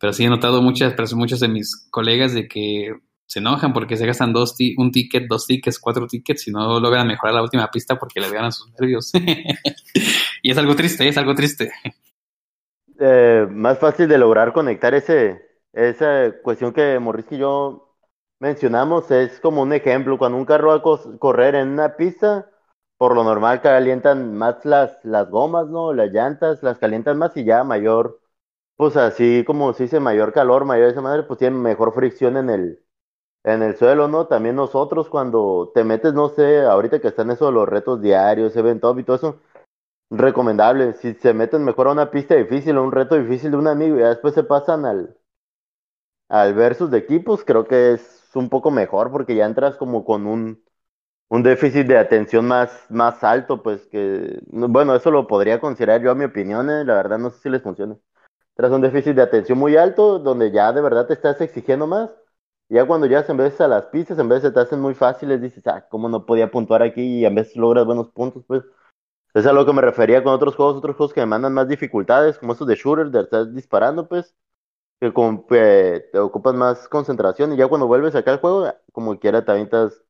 pero sí he notado muchas, pero muchos de mis colegas de que se enojan porque se gastan dos ti- un ticket, dos tickets, cuatro tickets y no logran mejorar la última pista porque les ganan sus nervios. [laughs] y es algo triste, es algo triste. eh, más fácil de lograr conectar ese, esa cuestión que Morris y yo mencionamos es como un ejemplo, cuando un carro va a correr en una pista, por lo normal calientan más las, las gomas, ¿no? Las llantas, las calientan más y ya mayor, pues así como se dice, mayor calor, mayor esa madre, pues tienen mejor fricción en el, en el suelo, ¿no? También nosotros cuando te metes, no sé, ahorita que están eso los retos diarios, event top y todo eso, recomendable. Si se meten mejor a una pista difícil o un reto difícil de un amigo y después se pasan al, al versus de equipos, creo que es un poco mejor porque ya entras como con un, un déficit de atención más, más alto, pues que, bueno, eso lo podría considerar yo a mi opinión, eh, la verdad no sé si les funciona. Tras un déficit de atención muy alto, donde ya de verdad te estás exigiendo más, ya cuando ya en vez a las pistas, en vez de te hacen muy fáciles, dices, ah, cómo no podía puntuar aquí y en vez logras buenos puntos, pues. Es a lo que me refería con otros juegos, otros juegos que demandan más dificultades, como estos de shooter, de estar disparando, pues, que eh, te ocupas más concentración y ya cuando vuelves acá al juego, como quiera te avientas,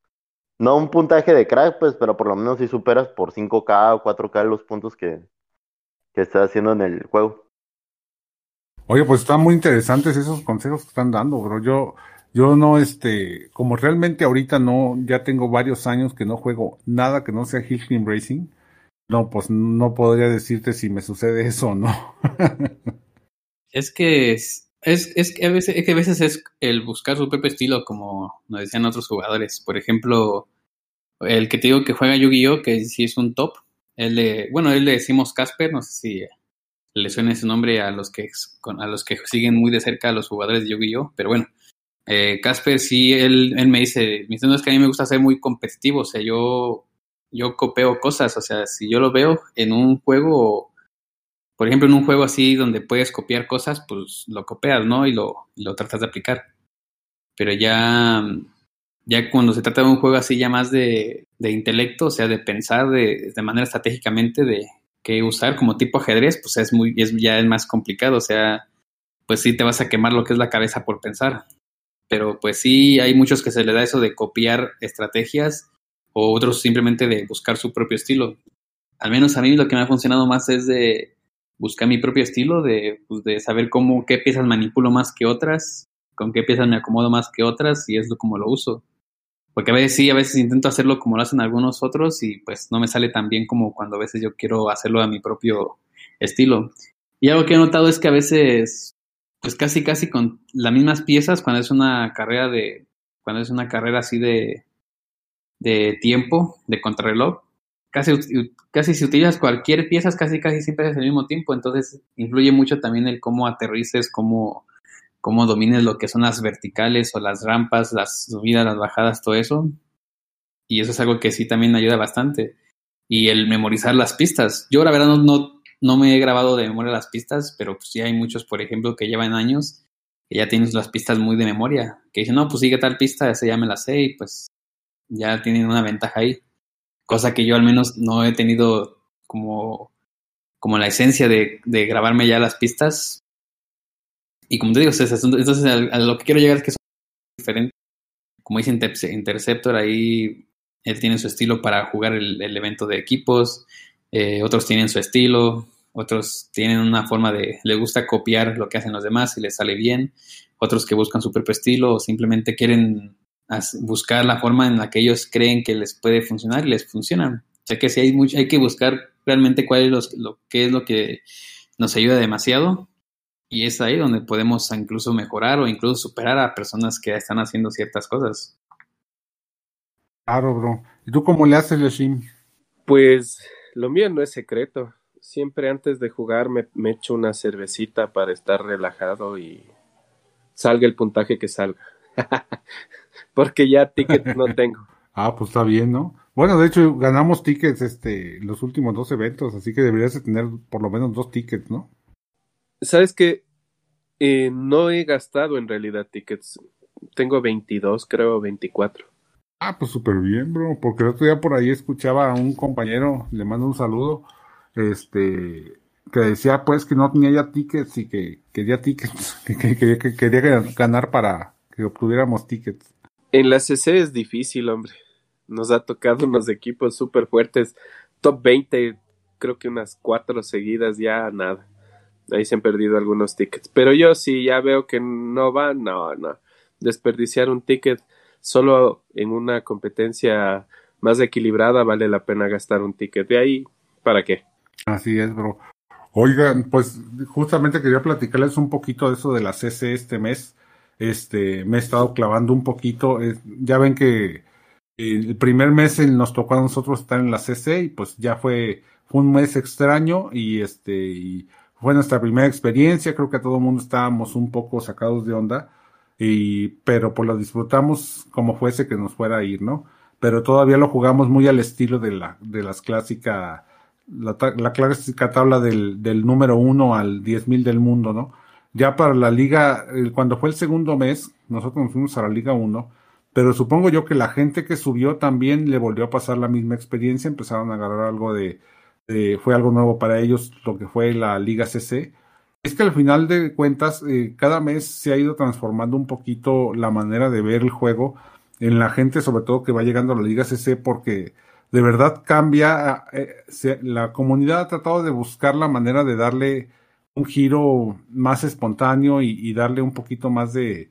no un puntaje de crack, pues, pero por lo menos si superas por 5K o 4K los puntos que, que estás haciendo en el juego. Oye, pues están muy interesantes esos consejos que están dando, bro. Yo, yo no, este, como realmente ahorita no, ya tengo varios años que no juego nada que no sea Hill Climb Racing. No, pues no podría decirte si me sucede eso o no. [laughs] Es que es, es, es que a veces, es que a veces es el buscar su propio estilo, como nos decían otros jugadores. Por ejemplo, el que te digo que juega Yu-Gi-Oh, que sí es un top. Él le, bueno, él le decimos Casper, no sé si le suena ese nombre a los que a los que siguen muy de cerca a los jugadores de Yu-Gi-Oh, pero bueno. eh, Casper sí, él, él me dice, me dice, es que a mí me gusta ser muy competitivo, o sea, yo, yo copio cosas, o sea, si yo lo veo en un juego por ejemplo, en un juego así donde puedes copiar cosas, pues lo copias, ¿no? Y lo, lo tratas de aplicar. Pero ya, ya cuando se trata de un juego así ya más de, de intelecto, o sea, de pensar de, de manera estratégicamente de qué usar como tipo ajedrez, pues es muy, es, ya es más complicado, o sea, pues sí te vas a quemar lo que es la cabeza por pensar. Pero pues sí, hay muchos que se le da eso de copiar estrategias o otros simplemente de buscar su propio estilo. Al menos a mí lo que me ha funcionado más es de buscar mi propio estilo, de, pues, de saber cómo, qué piezas manipulo más que otras, con qué piezas me acomodo más que otras y es como lo uso. Porque a veces sí, a veces intento hacerlo como lo hacen algunos otros y pues no me sale tan bien como cuando a veces yo quiero hacerlo a mi propio estilo. Y algo que he notado es que a veces, pues casi casi con las mismas piezas, cuando es una carrera de, cuando es una carrera así de, de tiempo de contrarreloj. Casi, casi si utilizas cualquier pieza, casi casi siempre es el mismo tiempo, entonces influye mucho también el cómo aterrices, cómo, cómo domines lo que son las verticales o las rampas, las subidas, las bajadas, todo eso. Y eso es algo que sí también ayuda bastante. Y el memorizar las pistas. Yo la verdad no, no, no me he grabado de memoria las pistas, pero pues sí hay muchos, por ejemplo, que llevan años que ya tienen las pistas muy de memoria. Que dicen, no, pues sigue tal pista, esa ya me la sé y pues ya tienen una ventaja ahí. Cosa que yo al menos no he tenido como, como la esencia de, grabarme ya las pistas. Y como te digo, entonces a, lo que quiero llegar es que son diferentes. Como dice Interceptor, ahí él tiene su estilo para jugar el, el evento de equipos. Eh, otros tienen su estilo. Otros tienen una forma de, le gusta copiar lo que hacen los demás y les sale bien. Otros que buscan su propio estilo o simplemente quieren buscar la forma en la que ellos creen que les puede funcionar y les funciona. O sea que sí hay, mucho, hay que buscar realmente cuál es lo, que es lo que nos ayuda demasiado y es ahí donde podemos incluso mejorar o incluso superar a personas que están haciendo ciertas cosas. Claro, bro. ¿Y tú cómo le haces, Yoshim? Pues lo mío no es secreto. Siempre antes de jugar me, me echo una cervecita para estar relajado y salga el puntaje que salga. [laughs] porque ya tickets no [laughs] tengo. ah, pues está bien, ¿no? Bueno, de hecho ganamos tickets este los últimos dos eventos, así que deberías de tener por lo menos dos tickets, ¿no? Sabes que eh, no he gastado en realidad tickets. Tengo 22, creo 24. Ah, pues súper bien, bro, porque el otro día por ahí escuchaba a un compañero, le mando un saludo, este, que decía pues que no tenía ya tickets y que quería tickets, [laughs] que, que quería ganar para que obtuviéramos tickets. En la CC es difícil, hombre. Nos ha tocado unos equipos súper fuertes. Top 20, creo que unas cuatro seguidas, ya nada. Ahí se han perdido algunos tickets. Pero yo sí ya veo que no va, no, no. Desperdiciar un ticket solo en una competencia más equilibrada vale la pena gastar un ticket. De ahí, ¿para qué? Así es, bro. Oigan, pues justamente quería platicarles un poquito de eso de la CC este mes este, me he estado clavando un poquito. ya ven que el primer mes nos tocó a nosotros estar en la CC y pues ya fue, fue un mes extraño y este, y fue nuestra primera experiencia. Creo que todo el mundo estábamos un poco sacados de onda y, pero pues lo disfrutamos como fuese que nos fuera a ir, ¿no? Pero todavía lo jugamos muy al estilo de la, de las clásicas, la, clásica tabla del, del número uno al diez mil del mundo, ¿no? Ya para la liga, cuando fue el segundo mes, nosotros nos fuimos a la liga 1, pero supongo yo que la gente que subió también le volvió a pasar la misma experiencia, empezaron a agarrar algo de, fue algo nuevo para ellos, lo que fue la liga CC. Es que al final de cuentas, eh, cada mes se ha ido transformando un poquito la manera de ver el juego en la gente, sobre todo que va llegando a la liga CC, porque de verdad cambia, eh, la comunidad ha tratado de buscar la manera de darle un giro más espontáneo y, darle un poquito más de,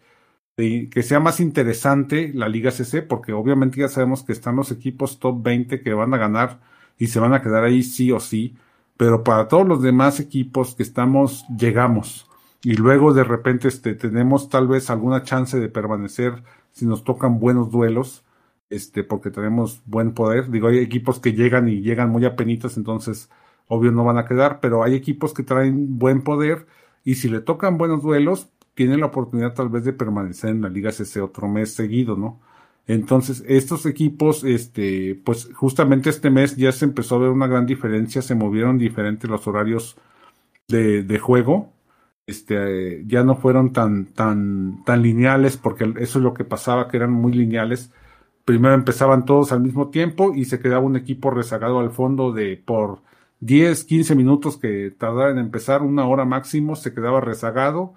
que sea más interesante la Liga CC, porque obviamente ya sabemos que están los equipos top 20 que van a ganar y se van a quedar ahí sí o sí, pero para todos los demás equipos que estamos, llegamos. Y luego de repente este, tenemos tal vez alguna chance de permanecer si nos tocan buenos duelos, este, porque tenemos buen poder. Digo, hay equipos que llegan y llegan muy apenitas, entonces obvio no van a quedar, pero hay equipos que traen buen poder y si le tocan buenos duelos, tienen la oportunidad tal vez de permanecer en la Liga CC otro mes seguido, ¿no? Entonces, estos equipos, este, pues justamente este mes ya se empezó a ver una gran diferencia, se movieron diferentes los horarios de, de juego, este, ya no fueron tan, tan, tan lineales, porque eso es lo que pasaba, que eran muy lineales. Primero empezaban todos al mismo tiempo y se quedaba un equipo rezagado al fondo de por 10, 15 minutos que tardaba en empezar, una hora máximo, se quedaba rezagado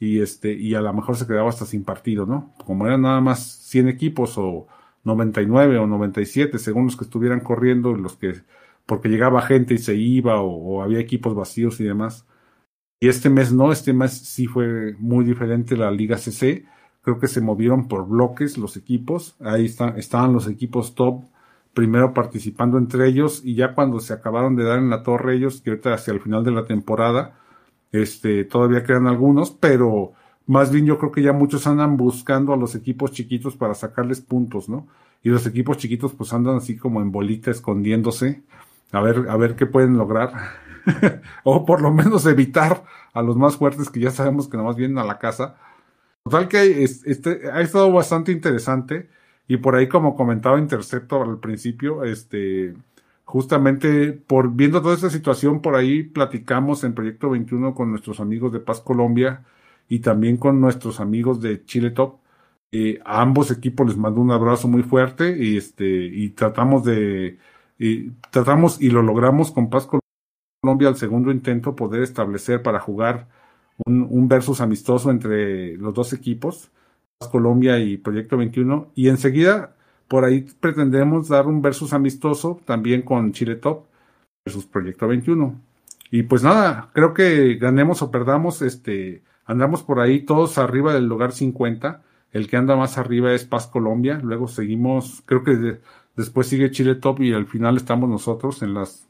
y este, y a lo mejor se quedaba hasta sin partido, ¿no? Como eran nada más 100 equipos o 99 o 97, según los que estuvieran corriendo, los que, porque llegaba gente y se iba o, había equipos vacíos y demás. Y este mes no, este mes sí fue muy diferente la Liga CC. Creo que se movieron por bloques los equipos. Ahí están, estaban los equipos top primero participando entre ellos y ya cuando se acabaron de dar en la torre ellos, que ahorita hacia el final de la temporada, este, todavía quedan algunos, pero más bien yo creo que ya muchos andan buscando a los equipos chiquitos para sacarles puntos, ¿no? y los equipos chiquitos pues andan así como en bolita escondiéndose a ver, a ver qué pueden lograr. [laughs] o por lo menos evitar a los más fuertes que ya sabemos que nomás vienen a la casa. Total que este, ha estado bastante interesante y por ahí como comentaba Intercepto al principio, este, justamente por viendo toda esta situación, por ahí platicamos en Proyecto 21 con nuestros amigos de Paz Colombia y también con nuestros amigos de Chile Top. Eh, a ambos equipos les mando un abrazo muy fuerte y este y tratamos de y tratamos y lo logramos con Paz Colombia al segundo intento poder establecer para jugar un, un versus amistoso entre los dos equipos, Colombia y Proyecto 21, y enseguida por ahí pretendemos dar un versus amistoso también con Chile Top versus Proyecto 21. Y pues nada, creo que ganemos o perdamos, este, andamos por ahí todos arriba del lugar 50. El que anda más arriba es Paz Colombia. Luego seguimos, creo que después sigue Chile Top y al final estamos nosotros en las,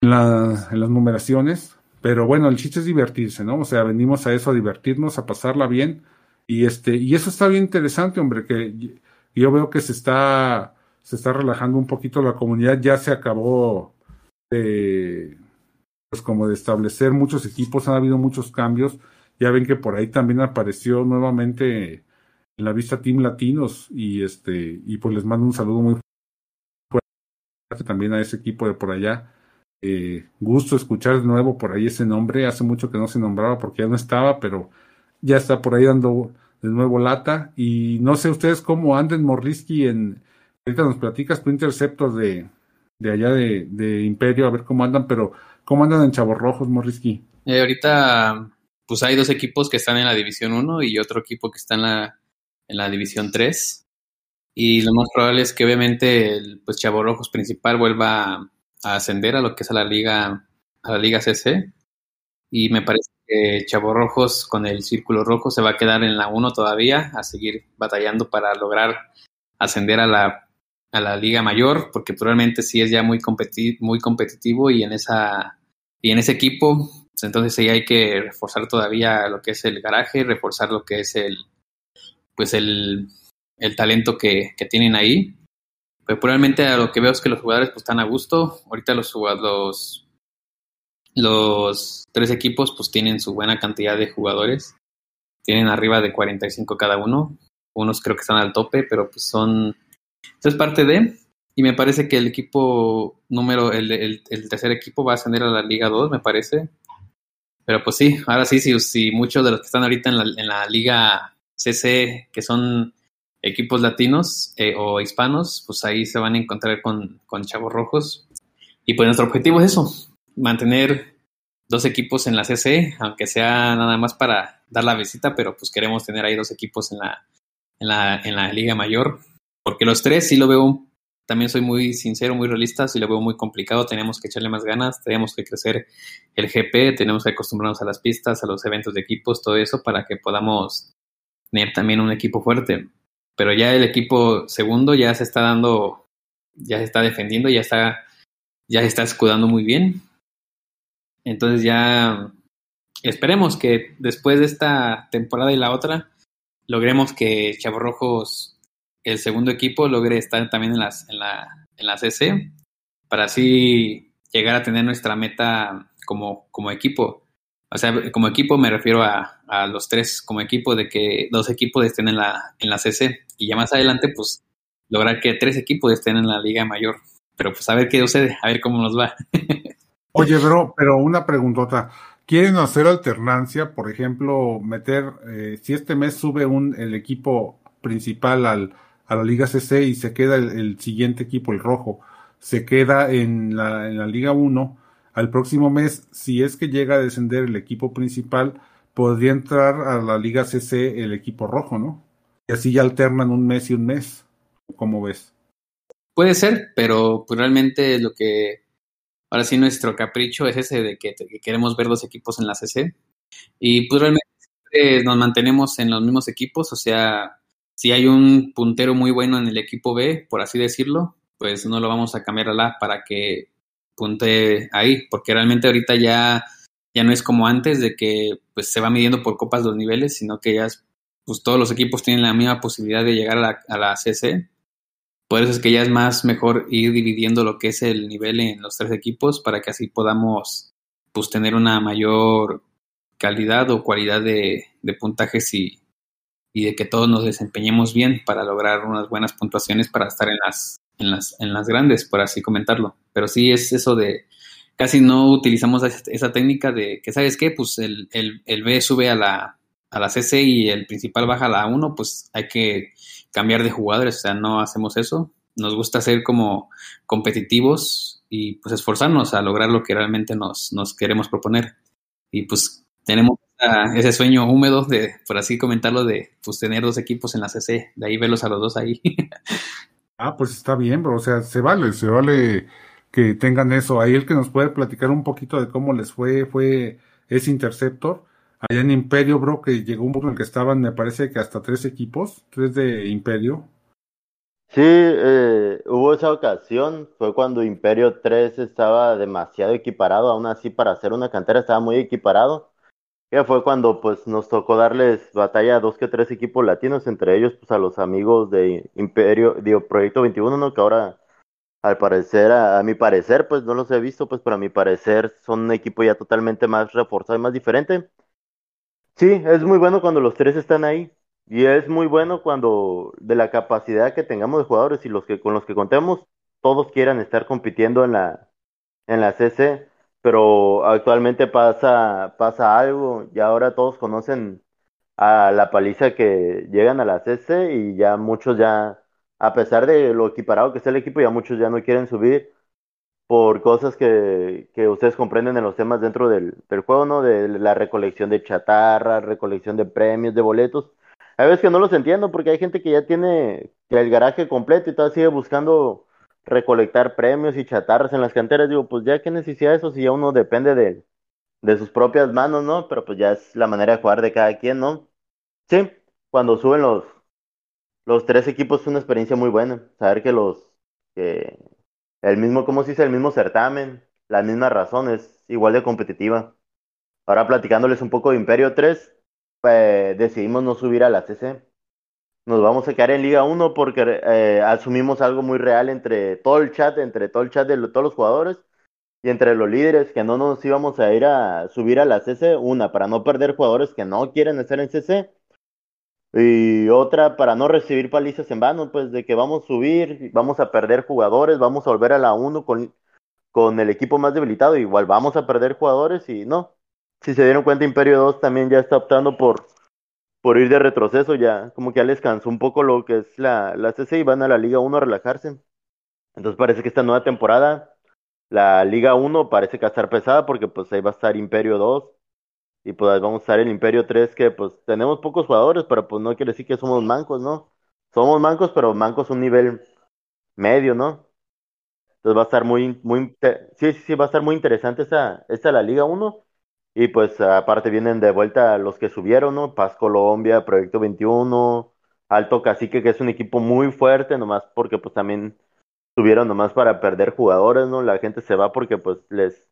en, en las numeraciones. Pero bueno, el chiste es divertirse, ¿no? O sea, venimos a eso, a divertirnos, a pasarla bien. Y este, y eso está bien interesante, hombre, que yo veo que se está, se está relajando un poquito la comunidad, ya se acabó de, pues como de establecer muchos equipos, ha habido muchos cambios. Ya ven que por ahí también apareció nuevamente en la vista Team Latinos y este y pues les mando un saludo muy fuerte también a ese equipo de por allá. Eh, gusto escuchar de nuevo por ahí ese nombre. Hace mucho que no se nombraba porque ya no estaba, pero ya está por ahí dando de nuevo lata. Y no sé ustedes cómo anden, Morrisky, en ahorita nos platicas tu interceptor de, de allá de, de, Imperio, a ver cómo andan, pero ¿cómo andan en Chavos Rojos, Morrisky? Eh, ahorita, pues hay dos equipos que están en la División 1 y otro equipo que está en la en la División 3. Y lo más probable es que obviamente el pues, Chavo Rojos principal vuelva a ascender a lo que es a la liga, a la liga CC. Y me parece que Chavo Rojos con el círculo rojo se va a quedar en la 1 todavía, a seguir batallando para lograr ascender a la, a la liga mayor, porque probablemente sí es ya muy, competi muy competitivo y en esa y en ese equipo, pues, entonces sí hay que reforzar todavía lo que es el garaje, reforzar lo que es el, pues el, el talento que, que, tienen ahí. Pero probablemente a lo que veo es que los jugadores pues están a gusto. Ahorita los jugadores, los tres equipos pues tienen su buena cantidad de jugadores. Tienen arriba de 45 cada uno. Unos creo que están al tope, pero pues son... Eso es parte de... Y me parece que el equipo número, el, el, el tercer equipo va a ascender a la Liga 2, me parece. Pero pues sí, ahora sí, si, si muchos de los que están ahorita en la, en la Liga CC, que son equipos latinos eh, o hispanos, pues ahí se van a encontrar con, con Chavos Rojos. Y pues nuestro objetivo es eso, mantener dos equipos en la CC, aunque sea nada más para dar la visita, pero pues queremos tener ahí dos equipos en la, en la, en la Liga Mayor, porque los tres sí lo veo, también soy muy sincero, muy realista, sí lo veo muy complicado, tenemos que echarle más ganas, tenemos que crecer el GP, tenemos que acostumbrarnos a las pistas, a los eventos de equipos, todo eso para que podamos tener también un equipo fuerte. Pero ya el equipo segundo ya se está dando, ya se está defendiendo, ya está, ya se está escudando muy bien. Entonces ya esperemos que después de esta temporada y la otra, logremos que Chavo Rojos, el segundo equipo, logre estar también en, las, en, la, en la CC, para así llegar a tener nuestra meta como, como equipo. O sea, como equipo me refiero a, a, los tres como equipo, de que dos equipos estén en la, en la CC y ya más adelante, pues, lograr que tres equipos estén en la Liga Mayor. Pero pues a ver qué sucede, a ver cómo nos va. [laughs] Oye, bro, pero una preguntota. ¿Quieren hacer alternancia? Por ejemplo, meter, eh, si este mes sube un, el equipo principal al, a la Liga CC y se queda el, el siguiente equipo, el rojo, se queda en la, en la Liga 1 al próximo mes, si es que llega a descender el equipo principal, podría entrar a la Liga CC el equipo rojo, ¿no? Y así ya alternan un mes y un mes. ¿Cómo ves? Puede ser, pero pues realmente lo que ahora sí nuestro capricho es ese de que, que queremos ver dos equipos en la CC. Y pues realmente nos mantenemos en los mismos equipos, o sea, si hay un puntero muy bueno en el equipo B, por así decirlo, pues no lo vamos a cambiar a la para que punte ahí, porque realmente ahorita ya, ya no es como antes de que pues se va midiendo por copas los niveles, sino que ya pues todos los equipos tienen la misma posibilidad de llegar a la, a la CC Por eso es que ya es más mejor ir dividiendo lo que es el nivel en los tres equipos para que así podamos pues tener una mayor calidad o cualidad de, puntajes y, y de que todos nos desempeñemos bien para lograr unas buenas puntuaciones para estar en las, en las, en las grandes, por así comentarlo. Pero sí es eso de casi no utilizamos esa técnica de que, ¿sabes qué? Pues el, el, el B sube a la, a la CC y el principal baja a la 1, pues hay que cambiar de jugadores, o sea, no hacemos eso. Nos gusta ser como competitivos y pues esforzarnos a lograr lo que realmente nos, nos queremos proponer. Y pues tenemos ese sueño húmedo de, por así comentarlo, de pues tener dos equipos en la CC, de ahí verlos a los dos ahí. [laughs] ah, pues está bien, bro, o sea, se vale, se vale que tengan eso. Ahí el que nos puede platicar un poquito de cómo les fue, fue ese Interceptor. Allá en Imperio, bro, que llegó un punto en el que estaban, me parece que hasta tres equipos, tres de Imperio. Sí, eh, hubo esa ocasión, fue cuando Imperio 3 estaba demasiado equiparado, aún así para hacer una cantera estaba muy equiparado. Que fue cuando pues nos tocó darles batalla a dos que tres equipos latinos, entre ellos pues a los amigos de Imperio, digo, Proyecto 21, ¿no? Que ahora al parecer, a, mi parecer, pues no los he visto, pues pero a mi parecer son un equipo ya totalmente más reforzado y más diferente. Sí, es muy bueno cuando los tres están ahí. Y es muy bueno cuando de la capacidad que tengamos de jugadores y los que con los que contemos, todos quieran estar compitiendo en la, en la CC. Pero actualmente pasa, pasa algo, y ahora todos conocen a la paliza que llegan a la CC y ya muchos ya a pesar de lo equiparado que está el equipo, ya muchos ya no quieren subir por cosas que, que ustedes comprenden en los temas dentro del, del, juego, ¿no? De la recolección de chatarra, recolección de premios, de boletos. Hay veces que no los entiendo porque hay gente que ya tiene el garaje completo y todavía sigue buscando recolectar premios y chatarras en las canteras. Digo, pues ya qué necesidad eso si ya uno depende de, de sus propias manos, ¿no? Pero pues ya es la manera de jugar de cada quien, ¿no? Sí, cuando suben los, los tres equipos es una experiencia muy buena. Saber que los, que el mismo, ¿cómo se dice? El mismo certamen, la misma razón, es igual de competitiva. Ahora platicándoles un poco de Imperio 3, pues, decidimos no subir a la CC. Nos vamos a quedar en Liga 1 porque eh, asumimos algo muy real entre todo el chat, entre todo el chat de todos los jugadores y entre los líderes, que no nos íbamos a ir a subir a la CC, una, para no perder jugadores que no quieren estar en CC, y otra para no recibir palizas en vano, pues de que vamos a subir, vamos a perder jugadores, vamos a volver a la 1 con, con el equipo más debilitado, igual vamos a perder jugadores y no. Si se dieron cuenta, Imperio 2 también ya está optando por, por ir de retroceso, ya como que ya les cansó un poco lo que es la, la CC y van a la Liga 1 a relajarse. Entonces parece que esta nueva temporada, la Liga 1 parece que va a estar pesada porque pues ahí va a estar Imperio 2, y pues vamos a usar el Imperio 3 que pues tenemos pocos jugadores, pero pues no quiere decir que somos mancos, ¿no? Somos mancos, pero mancos un nivel medio, ¿no? Entonces va a estar muy, muy, sí, sí, sí, va a estar muy interesante esta, esta la Liga 1. Y pues aparte vienen de vuelta los que subieron, ¿no? Paz Colombia, Proyecto 21, Alto Cacique, que es un equipo muy fuerte, nomás porque pues también subieron nomás para perder jugadores, ¿no? La gente se va porque pues les,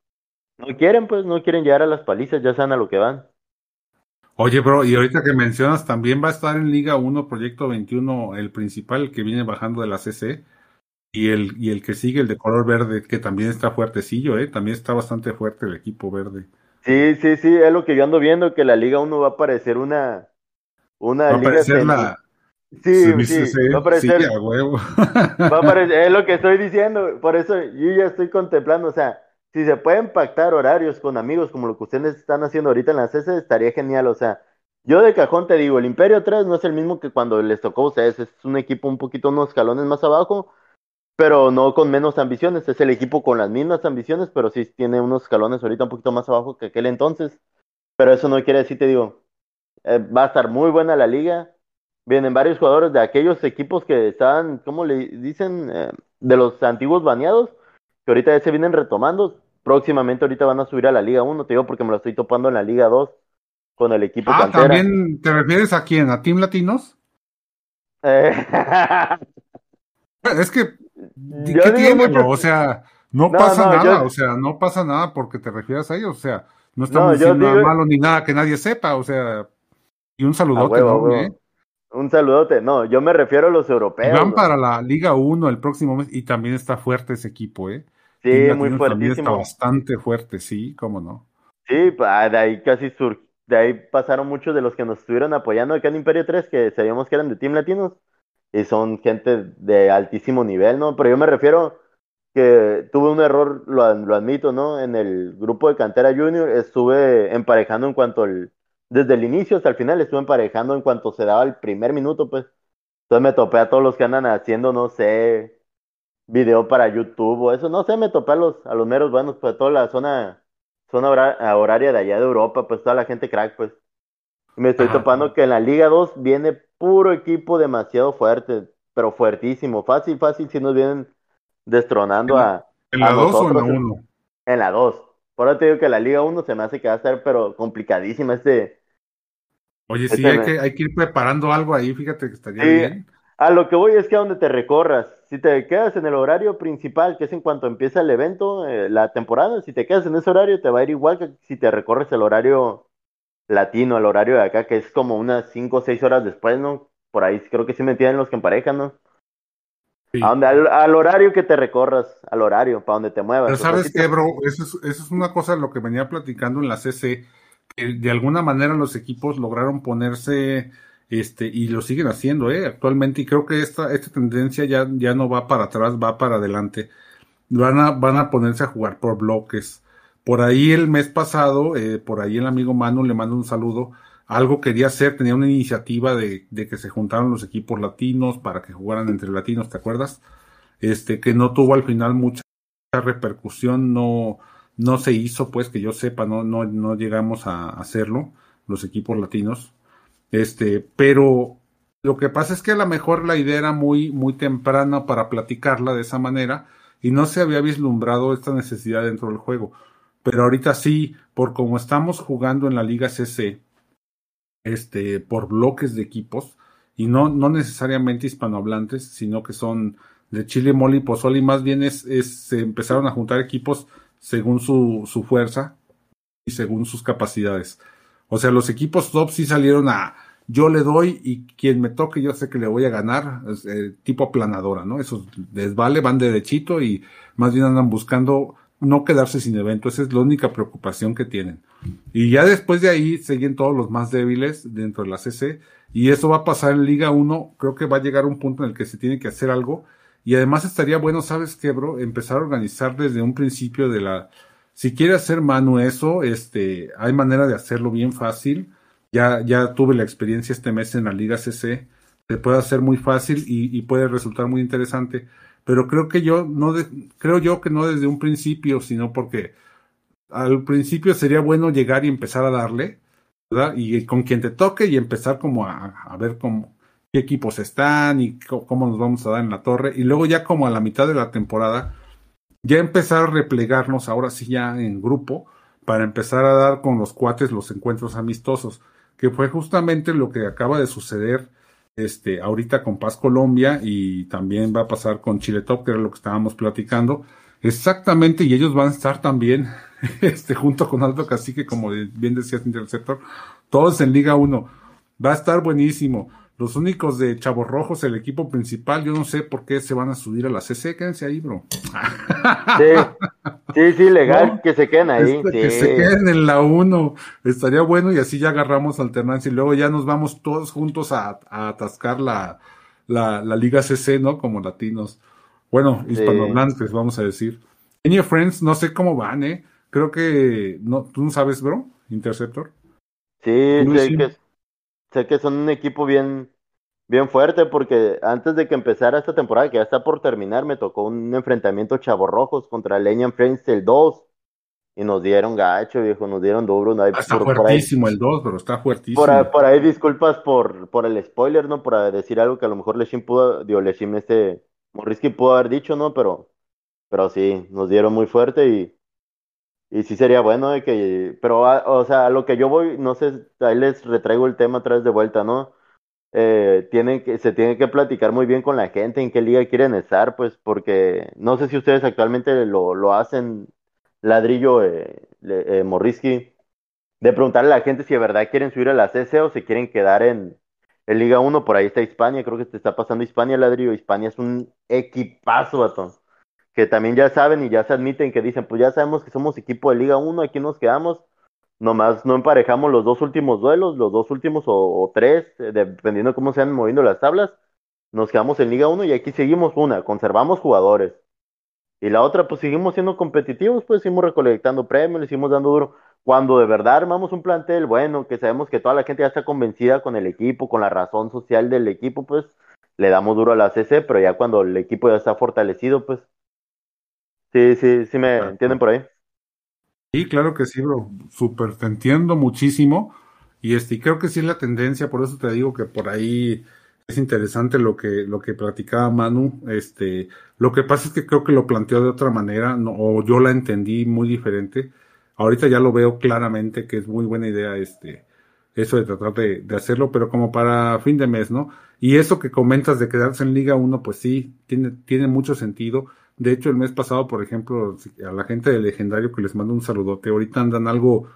no quieren, pues, no quieren llegar a las palizas, ya saben a lo que van. Oye, bro, y ahorita que mencionas, también va a estar en Liga 1, Proyecto 21, el principal que viene bajando de la CC, y el, y el que sigue, el de color verde, que también está fuertecillo, ¿eh? También está bastante fuerte el equipo verde. Sí, sí, sí, es lo que yo ando viendo, que la Liga 1 va a parecer una... Una va a parecer la... Sí, sí, va a parecer... Sí, a huevo. va a parecer, [laughs] es lo que estoy diciendo, por eso yo ya estoy contemplando, o sea, si se pueden pactar horarios con amigos como lo que ustedes están haciendo ahorita en la CS, estaría genial. O sea, yo de cajón te digo, el Imperio 3 no es el mismo que cuando les tocó a ustedes, es un equipo un poquito unos escalones más abajo, pero no con menos ambiciones. Es el equipo con las mismas ambiciones, pero sí tiene unos escalones ahorita un poquito más abajo que aquel entonces. Pero eso no quiere decir, te digo, eh, va a estar muy buena la liga. Vienen varios jugadores de aquellos equipos que estaban, ¿cómo le dicen? Eh, de los antiguos baneados, que ahorita ya se vienen retomando próximamente ahorita van a subir a la Liga 1, te digo porque me lo estoy topando en la Liga 2 con el equipo ah, ¿también te refieres a quién? ¿A Team Latinos? Eh. es que, ¿qué tiene, bro? O sea, no, pasa nada, o sea, no pasa nada porque te refieres a ellos, o sea, no estamos diciendo nada malo ni nada que nadie sepa, o sea, y un saludote, ¿no? un saludote. No, yo me refiero a los europeos. Van para la Liga 1 el próximo mes y también está fuerte ese equipo, ¿eh? Sí, muy fuertísimo. Bastante fuerte, sí, cómo no. Sí, de ahí casi sur de ahí pasaron muchos de los que nos estuvieron apoyando acá en Imperio 3, que sabíamos que eran de Team Latinos, y son gente de altísimo nivel, ¿no? Pero yo me refiero que tuve un error, lo, lo admito, ¿no? En el grupo de Cantera Junior estuve emparejando en cuanto el, desde el inicio hasta el final estuve emparejando en cuanto se daba el primer minuto, pues. Entonces me topé a todos los que andan haciendo, no sé, video para YouTube o eso, no sé, me topé a los, a los meros buenos, pues toda la zona, zona horaria de allá de Europa, pues toda la gente crack, pues. Me estoy topando que en la Liga 2 viene puro equipo demasiado fuerte, pero fuertísimo, fácil, fácil, si nos vienen destronando a. ¿En la 2 o en la 1? En la 2. Por eso te digo que la Liga 1 se me hace que va a estar, pero complicadísima este. Oye, sí, este hay, que, hay que ir preparando algo ahí, fíjate que estaría bien. A lo que voy es que a donde te recorras, si te quedas en el horario principal, que es en cuanto empieza el evento, eh, la temporada, si te quedas en ese horario, te va a ir igual que si te recorres el horario latino, el horario de acá, que es como unas 5 o 6 horas después, ¿no? Por ahí creo que sí me entienden los que emparejan, ¿no? al, horario que te recorras, al horario, para donde te muevas. Pero sabes qué, bro, eso es, eso es una cosa de lo que venía platicando en la CC, que de alguna manera los equipos lograron ponerse, este, y lo siguen haciendo, eh, actualmente, y creo que esta, esta tendencia ya, ya no va para atrás, va para adelante. Van a, van a ponerse a jugar por bloques. Por ahí el mes pasado, eh, por ahí el amigo Manu le mando un saludo, algo quería hacer, tenía una iniciativa de, de, que se juntaran los equipos latinos para que jugaran entre latinos, ¿te acuerdas? Este, que no tuvo al final mucha repercusión, no, no se hizo, pues que yo sepa, no, no, no llegamos a hacerlo, los equipos latinos. Este, pero lo que pasa es que a lo mejor la idea era muy, muy temprana para platicarla de esa manera y no se había vislumbrado esta necesidad dentro del juego. Pero ahorita sí, por como estamos jugando en la Liga CC, este, por bloques de equipos, y no, no necesariamente hispanohablantes, sino que son de Chile, Moli Pozoli, más bien es, es, se empezaron a juntar equipos según su, su fuerza y según sus capacidades. O sea, los equipos top sí salieron a yo le doy y quien me toque yo sé que le voy a ganar, eh, tipo aplanadora, ¿no? Esos les vale, van derechito y más bien andan buscando no quedarse sin evento, esa es la única preocupación que tienen. Y ya después de ahí siguen todos los más débiles dentro de la CC y eso va a pasar en Liga 1, creo que va a llegar un punto en el que se tiene que hacer algo y además estaría bueno, ¿sabes qué, bro? Empezar a organizar desde un principio de la... Si quiere hacer mano eso, este, hay manera de hacerlo bien fácil. Ya, ya tuve la experiencia este mes en la Liga CC. Se puede hacer muy fácil y, puede resultar muy interesante pero creo que yo no creo yo que no desde un principio, sino porque al principio sería bueno llegar y empezar a darle, ¿verdad? Y con quien te toque y empezar como a, ver cómo, qué equipos están y cómo nos vamos a dar en la torre. Y luego ya como a la mitad de la temporada, ya empezar a replegarnos ahora sí ya en grupo para empezar a dar con los cuates los encuentros amistosos, que fue justamente lo que acaba de suceder este, ahorita con Paz Colombia y también va a pasar con Chile Top, que era lo que estábamos platicando. Exactamente, y ellos van a estar también, [laughs] este, junto con Alto Cacique, como bien decías, Interceptor, todos en Liga 1. Va a estar buenísimo. Los únicos de Chavos Rojos, el equipo principal, yo no sé por qué se van a subir a la CC, quédense ahí, bro. Sí, sí, legal, que se queden ahí. Este, que se queden en la 1, estaría bueno y así ya agarramos alternancia y luego ya nos vamos todos juntos a, atascar la, la, Liga CC, ¿no? Como latinos. Bueno, hispanohablantes, vamos a decir. Any Friends, no sé cómo van, ¿eh? Creo que, no, ¿tú no sabes, bro? Interceptor. Sí, sé que, sé que son un equipo bien, bien fuerte porque antes de que empezara esta temporada, que ya está por terminar, me tocó un enfrentamiento chavorrojos contra Leñan Friends el 2 y nos dieron gacho, viejo, nos dieron duro. No, está fuertísimo el 2, pero está fuertísimo. Por, ahí disculpas por, por el spoiler, ¿no? Por decir algo que a lo mejor Leshim pudo, dio Leshim este, Morrisky pudo haber dicho, ¿no? Pero, pero sí, nos dieron muy fuerte y, y sí sería bueno de que, pero, ah, o sea, a lo que yo voy, no sé, ahí les retraigo el tema otra vez de vuelta, ¿no? Eh, tienen que, se tiene que platicar muy bien con la gente en qué liga quieren estar, pues, porque no sé si ustedes actualmente lo, lo hacen, ladrillo eh, eh de preguntarle a la gente si de verdad quieren subir a la CC o si quieren quedar en, En Liga 1 por ahí está Hispania, creo que te está pasando Hispania, ladrillo. Hispania es un equipazo, batón. Que también ya saben y ya se admiten que dicen, pues ya sabemos que somos equipo de Liga 1, aquí nos quedamos. Nomás no emparejamos los dos últimos duelos, los dos últimos o, tres, eh, dependiendo de cómo se han moviendo las tablas. Nos quedamos en Liga 1 y aquí seguimos una, conservamos jugadores. Y la otra, pues seguimos siendo competitivos, pues seguimos recolectando premios, le seguimos dando duro. Cuando de verdad armamos un plantel bueno, que sabemos que toda la gente ya está convencida con el equipo, con la razón social del equipo, pues le damos duro a la CC, pero ya cuando el equipo ya está fortalecido, pues sí, sí, sí me entienden por ahí. Sí, claro que sí, bro. Súper, te entiendo muchísimo. Y este, creo que sí es la tendencia, por eso te digo que por ahí es interesante lo que, lo que platicaba Manu. Este, lo que pasa es que creo que lo planteó de otra manera, no, o yo la entendí muy diferente ahorita ya lo veo claramente que es muy buena idea este eso de tratar de, hacerlo, pero como para fin de mes, ¿no? Y eso que comentas de quedarse en Liga 1, pues sí, tiene, tiene mucho sentido. De hecho, el mes pasado, por ejemplo, a la gente de Legendario que les mando un saludote, ahorita andan algo,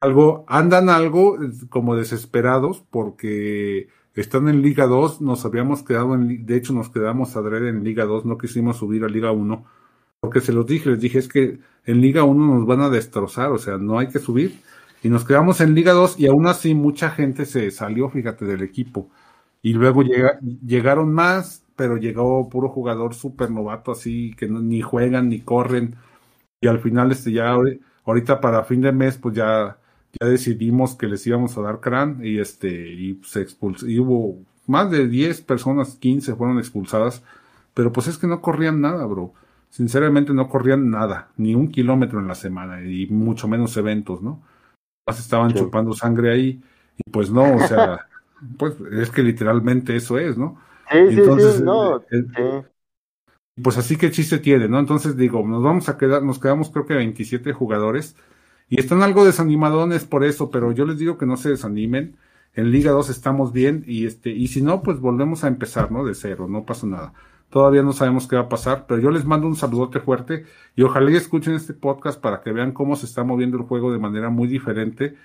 algo, andan algo como desesperados porque están en Liga 2, nos habíamos quedado en, de hecho nos quedamos a en Liga 2, no quisimos subir a Liga 1 porque se los dije, les dije, es que en Liga 1 nos van a destrozar, o sea, no hay que subir. Y nos quedamos en Liga 2 y aún así mucha gente se salió, fíjate, del equipo. Y luego llega, llegaron más, pero llegó puro jugador súper novato, así que ni juegan ni corren. Y al final, este ya, ahorita para fin de mes, pues ya, ya decidimos que les íbamos a dar crán y este, y se expulsó, y hubo más de 10 personas, 15 fueron expulsadas, pero pues es que no corrían nada, bro sinceramente no corrían nada, ni un kilómetro en la semana, y mucho menos eventos, ¿no? Más estaban chupando sangre ahí, y pues no, o sea, [laughs] pues es que literalmente eso es, ¿no? Sí, Entonces, sí, no, eh, eh, Pues así que chiste tiene, ¿no? Entonces digo, nos vamos a quedar, nos quedamos creo que 27 jugadores, y están algo desanimadones por eso, pero yo les digo que no se desanimen. En Liga 2 estamos bien y este y si no pues volvemos a empezar, ¿no? De cero, no pasa nada. Todavía no sabemos qué va a pasar, pero yo les mando un saludote fuerte y ojalá y escuchen este podcast para que vean cómo se está moviendo el juego de manera muy diferente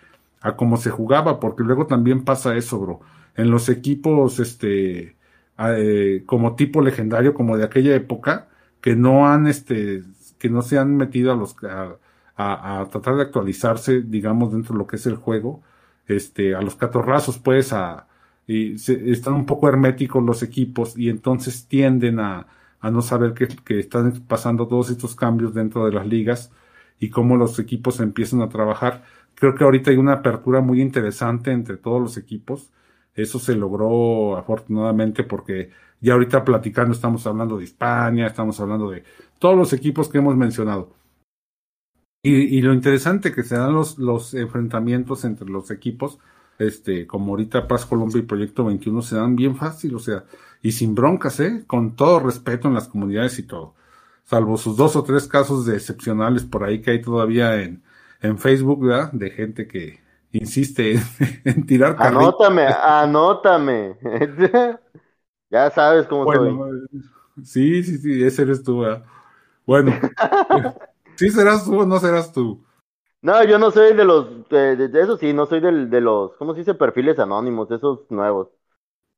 a cómo se jugaba, porque luego también pasa eso, bro. En los equipos, este, eh, como tipo legendario, como de aquella época, que no han, este, que no se han metido a los, a, a tratar de actualizarse, digamos, dentro de lo que es el juego, este, a los catorrazos, pues, a, y están un poco herméticos los equipos y entonces tienden a, a no saber que, que, están pasando todos estos cambios dentro de las ligas y cómo los equipos empiezan a trabajar. Creo que ahorita hay una apertura muy interesante entre todos los equipos. Eso se logró afortunadamente porque ya ahorita platicando estamos hablando de España, estamos hablando de todos los equipos que hemos mencionado. Y, lo interesante que se dan los, los enfrentamientos entre los equipos este, como ahorita Paz Colombia y Proyecto 21 se dan bien fácil, o sea, y sin broncas, ¿eh? Con todo respeto en las comunidades y todo. Salvo sus dos o tres casos de excepcionales por ahí que hay todavía en, en Facebook, ¿verdad? De gente que insiste [laughs] en, tirar Anótame, anótame. [laughs] ya sabes cómo soy. Sí, sí, sí, ese eres tú, ¿verdad? Bueno, [laughs] ¿sí serás tú o no serás tú? No, yo no soy de los, de, eso sí, no soy del, de los, ¿cómo se dice? Perfiles anónimos, esos nuevos.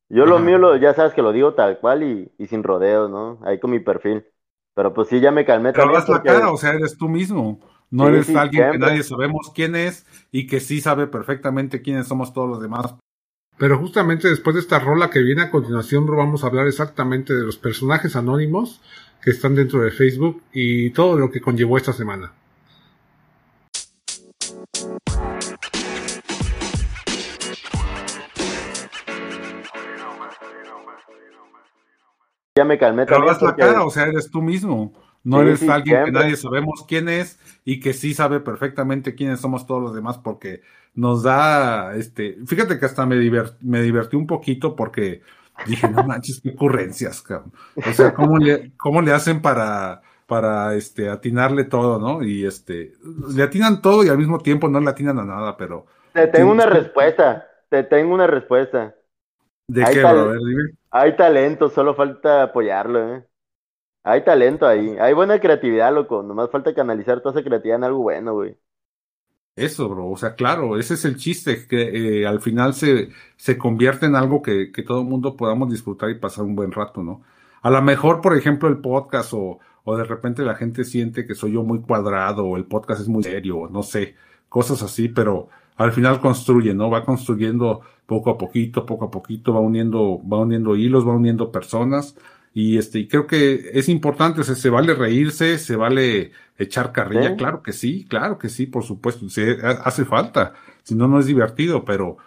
Yo lo mío, lo, ya sabes que lo digo tal cual y, y, sin rodeos, ¿no? Ahí con mi perfil. Pero pues sí, ya me calmé. Pero la cara, o sea, eres tú mismo. No eres alguien que nadie sabemos quién es y que sí sabe perfectamente quiénes somos todos los demás. Pero justamente después de esta rola que viene a continuación, vamos a hablar exactamente de los personajes anónimos que están dentro de Facebook y todo lo que conllevó esta semana. Ya me calmé Pero la cara, o sea, eres tú mismo. No eres alguien que nadie sabemos quién es y que sí sabe perfectamente quiénes somos todos los demás porque nos da, este, fíjate que hasta me, me divertí un poquito porque dije, no manches, qué ocurrencias, cabrón. O sea, ¿cómo le, cómo le hacen para, para, este, atinarle todo, no? Y este, le atinan todo y al mismo tiempo no le atinan a nada, pero. Te tengo una respuesta, te tengo una respuesta. ¿De qué, bro? Hay talento, solo falta apoyarlo, ¿eh? Hay talento ahí, hay buena creatividad, loco. Nomás falta canalizar toda esa creatividad en algo bueno, güey. Eso, bro, o sea, claro, ese es el chiste, que eh, al final se, se convierte en algo que, que todo el mundo podamos disfrutar y pasar un buen rato, ¿no? A lo mejor, por ejemplo, el podcast o, o de repente la gente siente que soy yo muy cuadrado o el podcast es muy serio, no sé, cosas así, pero al final construye, ¿no? Va construyendo poco a poquito, poco a poquito, va uniendo, va uniendo hilos, va uniendo personas y este, y creo que es importante, o sea, se vale reírse, se vale echar carrilla, claro que sí, claro que sí, por supuesto, se, hace falta, si no, no es divertido, pero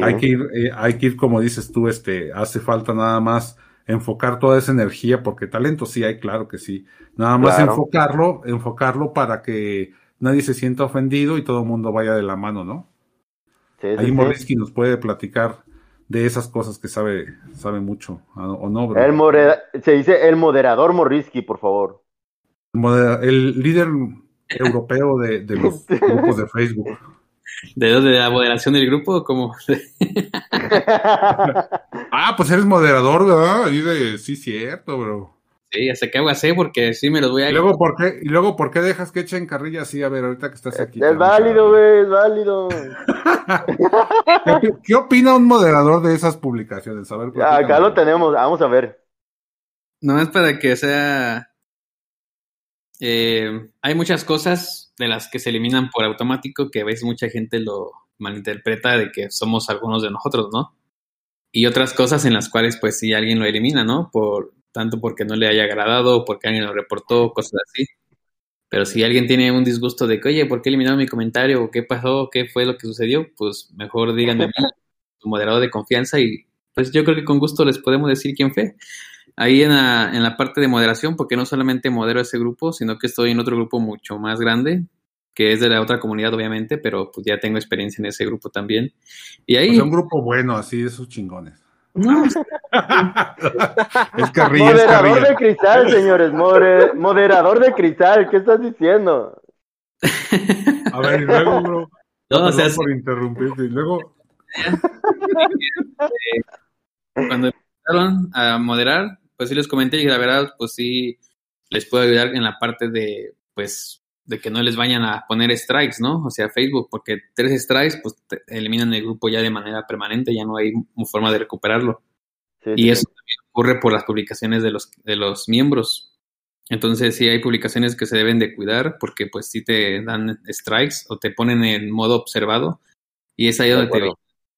hay que ir, eh, hay que ir, como dices tú, este, hace falta nada más enfocar toda esa energía, porque talento sí hay, claro que sí, nada más enfocarlo, enfocarlo para que nadie se sienta ofendido y todo el mundo vaya de la mano, ¿no? Ahí Morisky nos puede platicar de esas cosas que sabe, sabe mucho, ¿o no, bro? El se dice el moderador Morrisky, por favor. El líder europeo de, los [laughs] grupos de Facebook. ¿De dónde? ¿De la moderación del grupo o cómo? [laughs] [laughs] ah, pues eres moderador, ¿verdad? Y de, sí, cierto, bro. Sí, hasta que hago así porque sí me los voy a... ¿Y luego, ¿por qué, ¿Y luego por qué dejas que echen carrilla así? A ver, ahorita que estás aquí. Es válido, güey, es válido. [laughs] ¿Qué, opina un moderador de esas publicaciones? A ver, acá lo tenemos, vamos a ver. No es para que sea... Eh, hay muchas cosas de las que se eliminan por automático que a veces mucha gente lo malinterpreta de que somos algunos de nosotros, ¿no? Y otras cosas en las cuales pues si alguien lo elimina, ¿no? Por tanto porque no le haya agradado o porque alguien lo reportó, cosas así. Pero si alguien tiene un disgusto de que, oye, ¿por qué eliminaron mi comentario? ¿O qué pasó? ¿Qué fue lo que sucedió? Pues mejor díganme a mí, su de confianza, y pues yo creo que con gusto les podemos decir quién fue. Ahí en la, en la parte de moderación, porque no solamente modero ese grupo, sino que estoy en otro grupo mucho más grande, que es de la otra comunidad, obviamente, pero pues ya tengo experiencia en ese grupo también. Y ahí... Pues un grupo bueno, así de esos chingones. No. es Moderador de cristal, señores. moderador de cristal. ¿Qué estás diciendo? A ver, y luego, bro. No, o sea, por interrumpirte. Y luego. [laughs] Cuando empezaron a moderar, pues sí les comenté y la verdad, pues sí les puedo ayudar en la parte de, pues, de que no les vayan a poner strikes, ¿no? O sea, Facebook, porque tres strikes, pues te eliminan el grupo ya de manera permanente, ya no hay forma de recuperarlo. y eso también ocurre por las publicaciones de los, de los miembros. Entonces, sí hay publicaciones que se deben de cuidar porque pues sí te dan strikes o te ponen en modo observado y es ahí donde te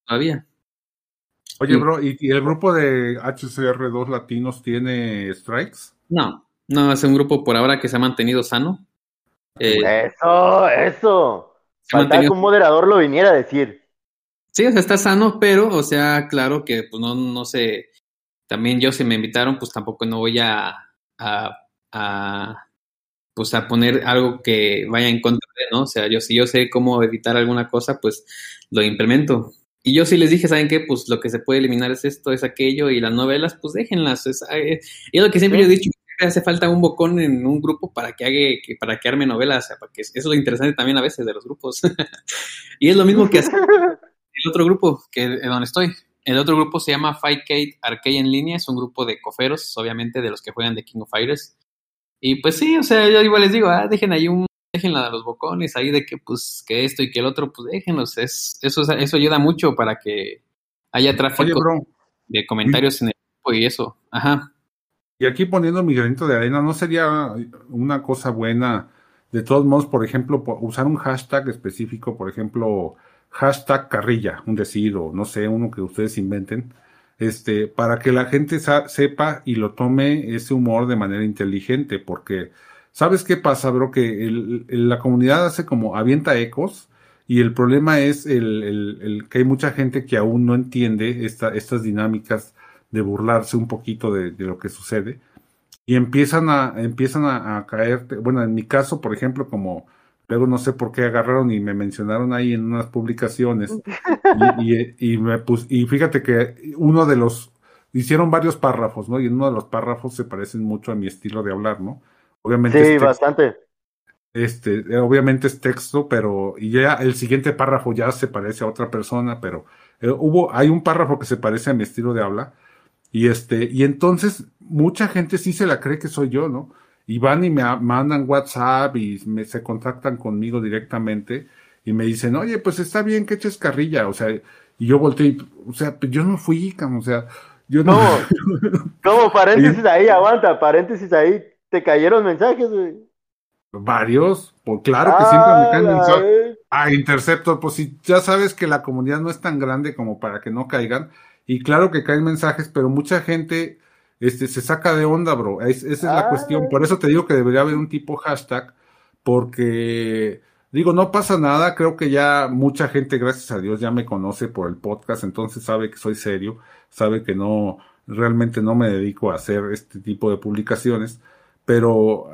todavía. Oye, bro, ¿y, el grupo de HCR2 latinos tiene strikes? No, no, es un grupo por ahora que se ha mantenido sano. Eh, eso, eso. Falta que un moderador lo viniera a decir. Sí, o sea, está sano, pero, o sea, claro que pues no, no sé. También yo si me invitaron, pues tampoco no voy a, a, pues a poner algo que vaya en contra de, ¿no? O sea, yo si yo sé cómo evitar alguna cosa, pues lo implemento. Y yo sí les dije, ¿saben qué? Pues lo que se puede eliminar es esto, es aquello, y las novelas, pues déjenlas. Es, es lo que siempre yo he dicho, hace falta un bocón en un grupo para que haga, que, para que arme novelas, o porque eso es lo interesante también a veces de los grupos. [laughs] y es lo mismo que hace [laughs] el otro grupo que donde estoy. El otro grupo se llama Fightcade Arcade en línea, es un grupo de coferos, obviamente, de los que juegan de King of Fighters. Y pues sí, o sea, yo igual les digo, ah, dejen ahí un, déjenla a los bocones ahí de que pues que esto y que el otro, pues déjenlos. Es, eso, eso ayuda mucho para que haya tráfico de comentarios en el grupo y eso. Ajá. Y aquí poniendo mi granito de arena, ¿no sería una cosa buena, de todos modos, por ejemplo, usar un hashtag específico, por ejemplo, hashtag carrilla, un decir, no sé, uno que ustedes inventen, este, para que la gente sepa y lo tome ese humor de manera inteligente, porque, ¿sabes qué pasa, bro? Que la comunidad hace como avienta ecos, y el problema es el, el, que hay mucha gente que aún no entiende esta, estas dinámicas de burlarse un poquito de, lo que sucede y empiezan a empiezan a, caer bueno en mi caso por ejemplo como luego no sé por qué agarraron y me mencionaron ahí en unas publicaciones y, me y fíjate que uno de los hicieron varios párrafos no y en uno de los párrafos se parecen mucho a mi estilo de hablar no obviamente sí bastante. este obviamente es texto pero y ya el siguiente párrafo ya se parece a otra persona pero eh, hubo hay un párrafo que se parece a mi estilo de habla y este, y entonces mucha gente sí se la cree que soy yo, ¿no? Y van y me mandan WhatsApp y me, se contactan conmigo directamente. y me dicen, oye, pues está bien que eches carrilla, o sea, y yo volteé, y, o sea, pues yo no fui, o sea, yo no. ¿Cómo? [laughs] Paréntesis ahí, aguanta, paréntesis ahí, te cayeron mensajes, güey. Varios, pues claro que siempre me caen mensajes. Ah, Interceptor, pues si ya sabes que la comunidad no es tan grande como para que no caigan, y claro que caen mensajes, pero mucha gente este, se saca de onda, bro. esa es la cuestión. Por eso te digo que debería haber un tipo hashtag, porque digo, no pasa nada. Creo que ya mucha gente, gracias a Dios, ya me conoce por el podcast, entonces sabe que soy serio, sabe que no, realmente no me dedico a hacer este tipo de publicaciones. Pero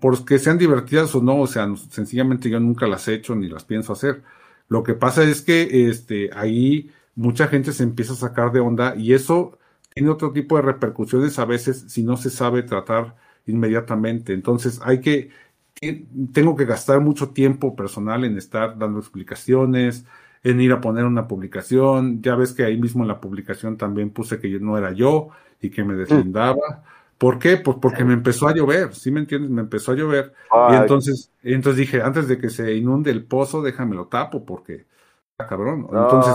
porque sean divertidas o no, o sea, sencillamente yo nunca las he hecho ni las pienso hacer. Lo que pasa es que este, ahí mucha gente se empieza a sacar de onda y eso tiene otro tipo de repercusiones a veces si no se sabe tratar inmediatamente. Entonces hay que, tengo que gastar mucho tiempo personal en estar dando explicaciones, en ir a poner una publicación. Ya ves que ahí mismo en la publicación también puse que yo no era yo y que me mm. deslindaba. ¿Por qué? Pues porque me empezó a llover, ¿sí me entiendes? Me empezó a llover. Y entonces, entonces dije, antes de que se inunde el pozo, déjame lo tapo porque, cabrón. Entonces,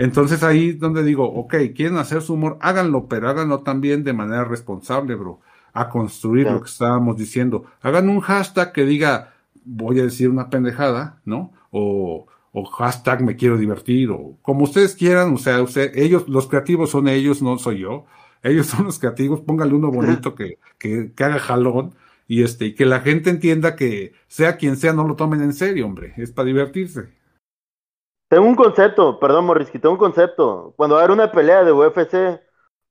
entonces ahí donde digo, ok, quieren hacer su humor, háganlo, pero háganlo también de manera responsable, bro. A construir lo que estábamos diciendo. Hagan un hashtag que diga, voy a decir una pendejada, ¿no? O, o hashtag me quiero divertir, o como ustedes quieran, o sea, usted, ellos, los creativos son ellos, no soy yo. Ellos son los creativos, póngale uno bonito que, que, que haga jalón y este, y que la gente entienda que sea quien sea, no lo tomen en serio, hombre, es para divertirse. Tengo un concepto, perdón Morrisky, tengo un concepto. Cuando hay una pelea de UFC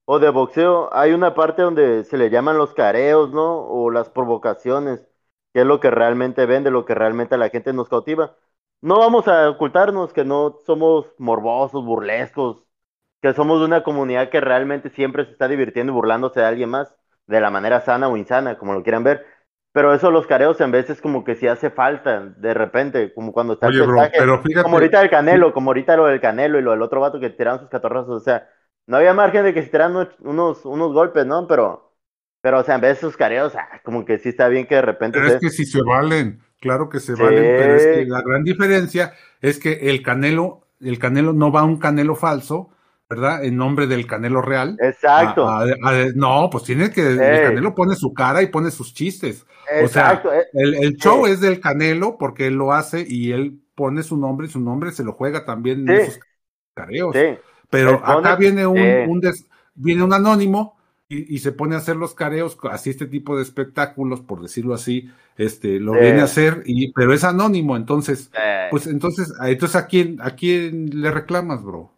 o de boxeo, hay una parte donde se le llaman los careos, ¿no? O las provocaciones, que es lo que realmente vende, lo que realmente a la gente nos cautiva. No vamos a ocultarnos que no somos morbosos, burlescos, que somos de una comunidad que realmente siempre se está divirtiendo y burlándose de alguien más, de la manera sana o insana, como lo quieran ver. Pero eso los careos en veces como que sí hace falta, de repente, como cuando está el pero fíjate... como ahorita el Canelo, como ahorita lo del Canelo y lo del otro vato que tiraron sus catorrazos, o sea, no había margen de que se tiraran unos, unos golpes, ¿no? Pero, pero, o sea, en vez de esos careos, ah, como que sí está bien que de repente... Pero es que si se valen, claro que se valen, pero es que la gran diferencia es que el Canelo, el Canelo no va a un Canelo falso, ¿verdad? En nombre del Canelo Real. Exacto. no, pues tiene que, el Canelo pone su cara y pone sus chistes. Exacto. O sea, eh, el, show es del Canelo porque él lo hace y él pone su nombre y su nombre se lo juega también en esos careos. Pero acá viene un, viene un anónimo y, se pone a hacer los careos, así este tipo de espectáculos, por decirlo así, este, lo viene a hacer, y, pero es anónimo, entonces, pues entonces, entonces a quién, a quién le reclamas, bro?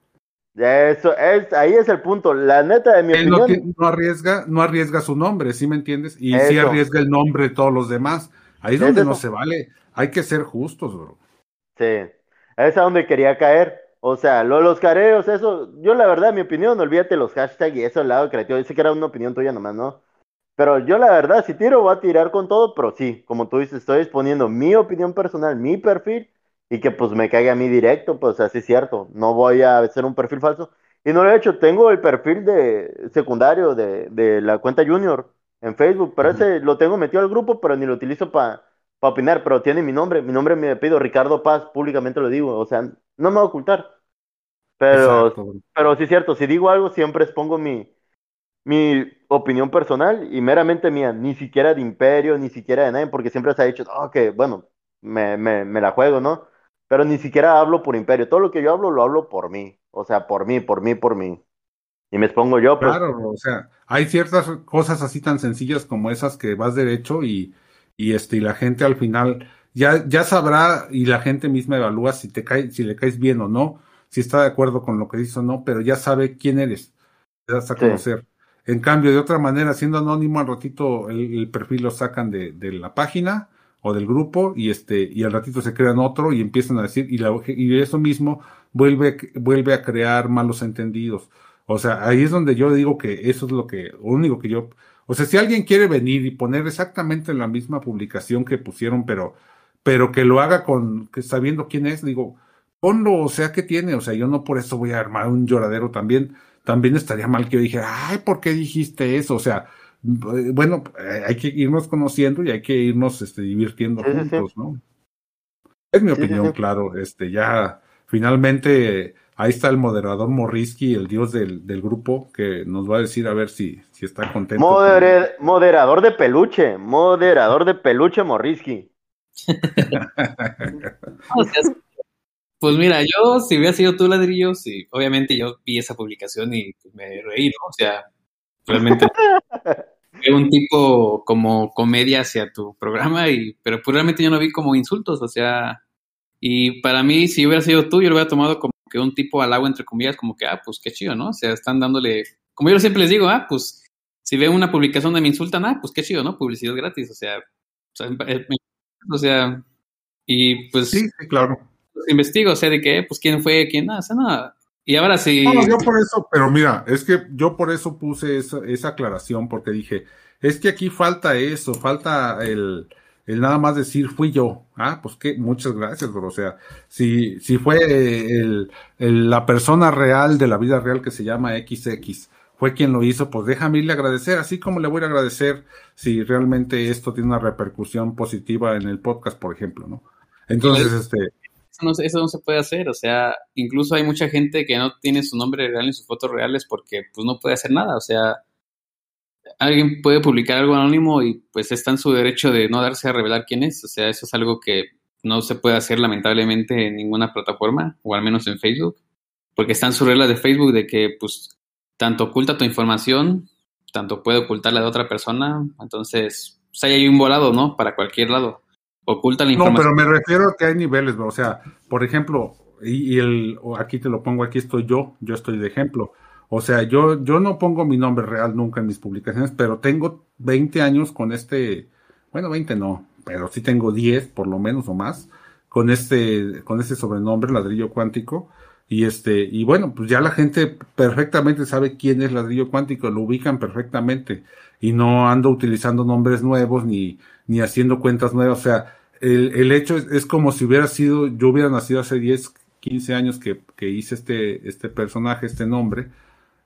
Eso es, ahí es el punto. La neta de mi Él opinión. No, arriesga, no arriesga su nombre, ¿sí me entiendes? Y sí arriesga el nombre de todos los demás. Ahí es donde no se vale. Hay que ser justos, bro. Sí, es a donde quería caer. O sea, lo, los careos, eso, yo la verdad, mi opinión, olvídate los hashtags y eso al lado creativo. Dice que era una opinión tuya nomás, ¿no? Pero yo la verdad, si tiro, voy a tirar con todo, pero sí, como tú dices, estoy exponiendo mi opinión personal, mi perfil y que pues me caiga a mí directo, pues así es cierto, no voy a hacer un perfil falso. Y no lo he hecho, tengo el perfil de secundario de, de la cuenta junior en Facebook, pero ese lo tengo metido al grupo, pero ni lo utilizo para opinar, pero tiene mi nombre, mi nombre me pido Ricardo Paz, públicamente lo digo, o sea, no me voy a ocultar. Pero, pero sí es cierto, si digo algo siempre expongo mi, mi opinión personal y meramente mía, ni siquiera de imperio, ni siquiera de nadie, porque siempre se ha dicho, oh, que bueno, me, me, me la juego, ¿no? Pero ni siquiera hablo por imperio. Todo lo que yo hablo lo hablo por mí. O sea, por mí, por mí, por mí. Y me expongo yo. Pues. Claro, o sea, hay ciertas cosas así tan sencillas como esas que vas derecho y, y este, y la gente al final ya, ya sabrá y la gente misma evalúa si te cae, si le caes bien o no, si está de acuerdo con lo que dices o no, pero ya sabe quién eres. Te das a conocer. En cambio, de otra manera, siendo anónimo, al ratito el, perfil lo sacan de, de la página o del grupo y este y al ratito se crean otro y empiezan a decir y, la, y eso mismo vuelve vuelve a crear malos entendidos. O sea ahí es donde yo digo que eso es lo que único que yo o sea si alguien quiere venir y poner exactamente la misma publicación que pusieron pero pero que lo haga con que sabiendo quién es digo ponlo o sea que tiene o sea yo no por eso voy a armar un lloradero también también estaría mal que yo dijera ay por qué dijiste eso o sea bueno, eh, hay que irnos conociendo y hay que irnos este, divirtiendo juntos, ¿no? Es mi Sí, opinión, sí. claro. Este, ya finalmente ahí está el moderador Morrisky, el dios del, del grupo, que nos va a decir a ver si, si está contento. con- moderador de peluche, moderador de peluche Morrisky. [laughs] O sea, pues mira, yo si hubiera sido tú, ladrillo, sí, obviamente yo vi esa publicación y me reí, ¿no? O sea, realmente fue un tipo como comedia hacia tu programa, y, pero pues realmente yo no vi como insultos, o sea, y para mí, si hubiera sido tú, yo lo hubiera tomado como que un tipo halago, entre comillas, como que, ah, pues qué chido, ¿no? O sea, están dándole, como yo siempre les digo, ah, pues si veo una publicación donde me insultan, ah, pues qué chido, ¿no? Publicidad gratis, o sea, o sea, eh, o sea y pues Sí, sí, claro. investigo, o sea, de que, pues, quién fue, quién, nada, o sea, nada. Y ahora sí, No, yo por eso, pero mira, es que yo por eso puse esa, esa aclaración, porque dije, es que aquí falta eso, falta el, el nada más decir fui yo. Ah, pues que, muchas gracias, bro. O sea, si, si fue el, el- la persona real de la vida real que se llama XX, fue quien lo hizo, pues déjame irle a agradecer, así como le voy a agradecer si realmente esto tiene una repercusión positiva en el podcast, por ejemplo, ¿no? Entonces, este, eso no, eso no se puede hacer, o sea, incluso hay mucha gente que no tiene su nombre real ni sus fotos reales porque, pues, no puede hacer nada, o sea, alguien puede publicar algo anónimo y, pues, está en su derecho de no darse a revelar quién es, o sea, eso es algo que no se puede hacer lamentablemente en ninguna plataforma, o al menos en Facebook, porque están sus reglas de Facebook de que, pues, tanto oculta tu información, tanto puede ocultarla de otra persona, entonces, pues, ahí hay un volado, ¿no? Para cualquier lado. Oculta la No, pero me refiero a que hay niveles, o sea, por ejemplo, y, y el, aquí te lo pongo, aquí estoy yo, yo estoy de ejemplo. O sea, yo, yo no pongo mi nombre real nunca en mis publicaciones, pero tengo 20 años con este, bueno, 20 no, pero sí tengo 10 por lo menos o más, con este, con este sobrenombre, ladrillo cuántico. Y este, y bueno, pues ya la gente perfectamente sabe quién es ladrillo cuántico, lo ubican perfectamente. Y no ando utilizando nombres nuevos ni, ni haciendo cuentas nuevas. O sea, el, el hecho es, es como si hubiera sido, yo hubiera nacido hace 10, 15 años que, que hice este, este personaje, este nombre.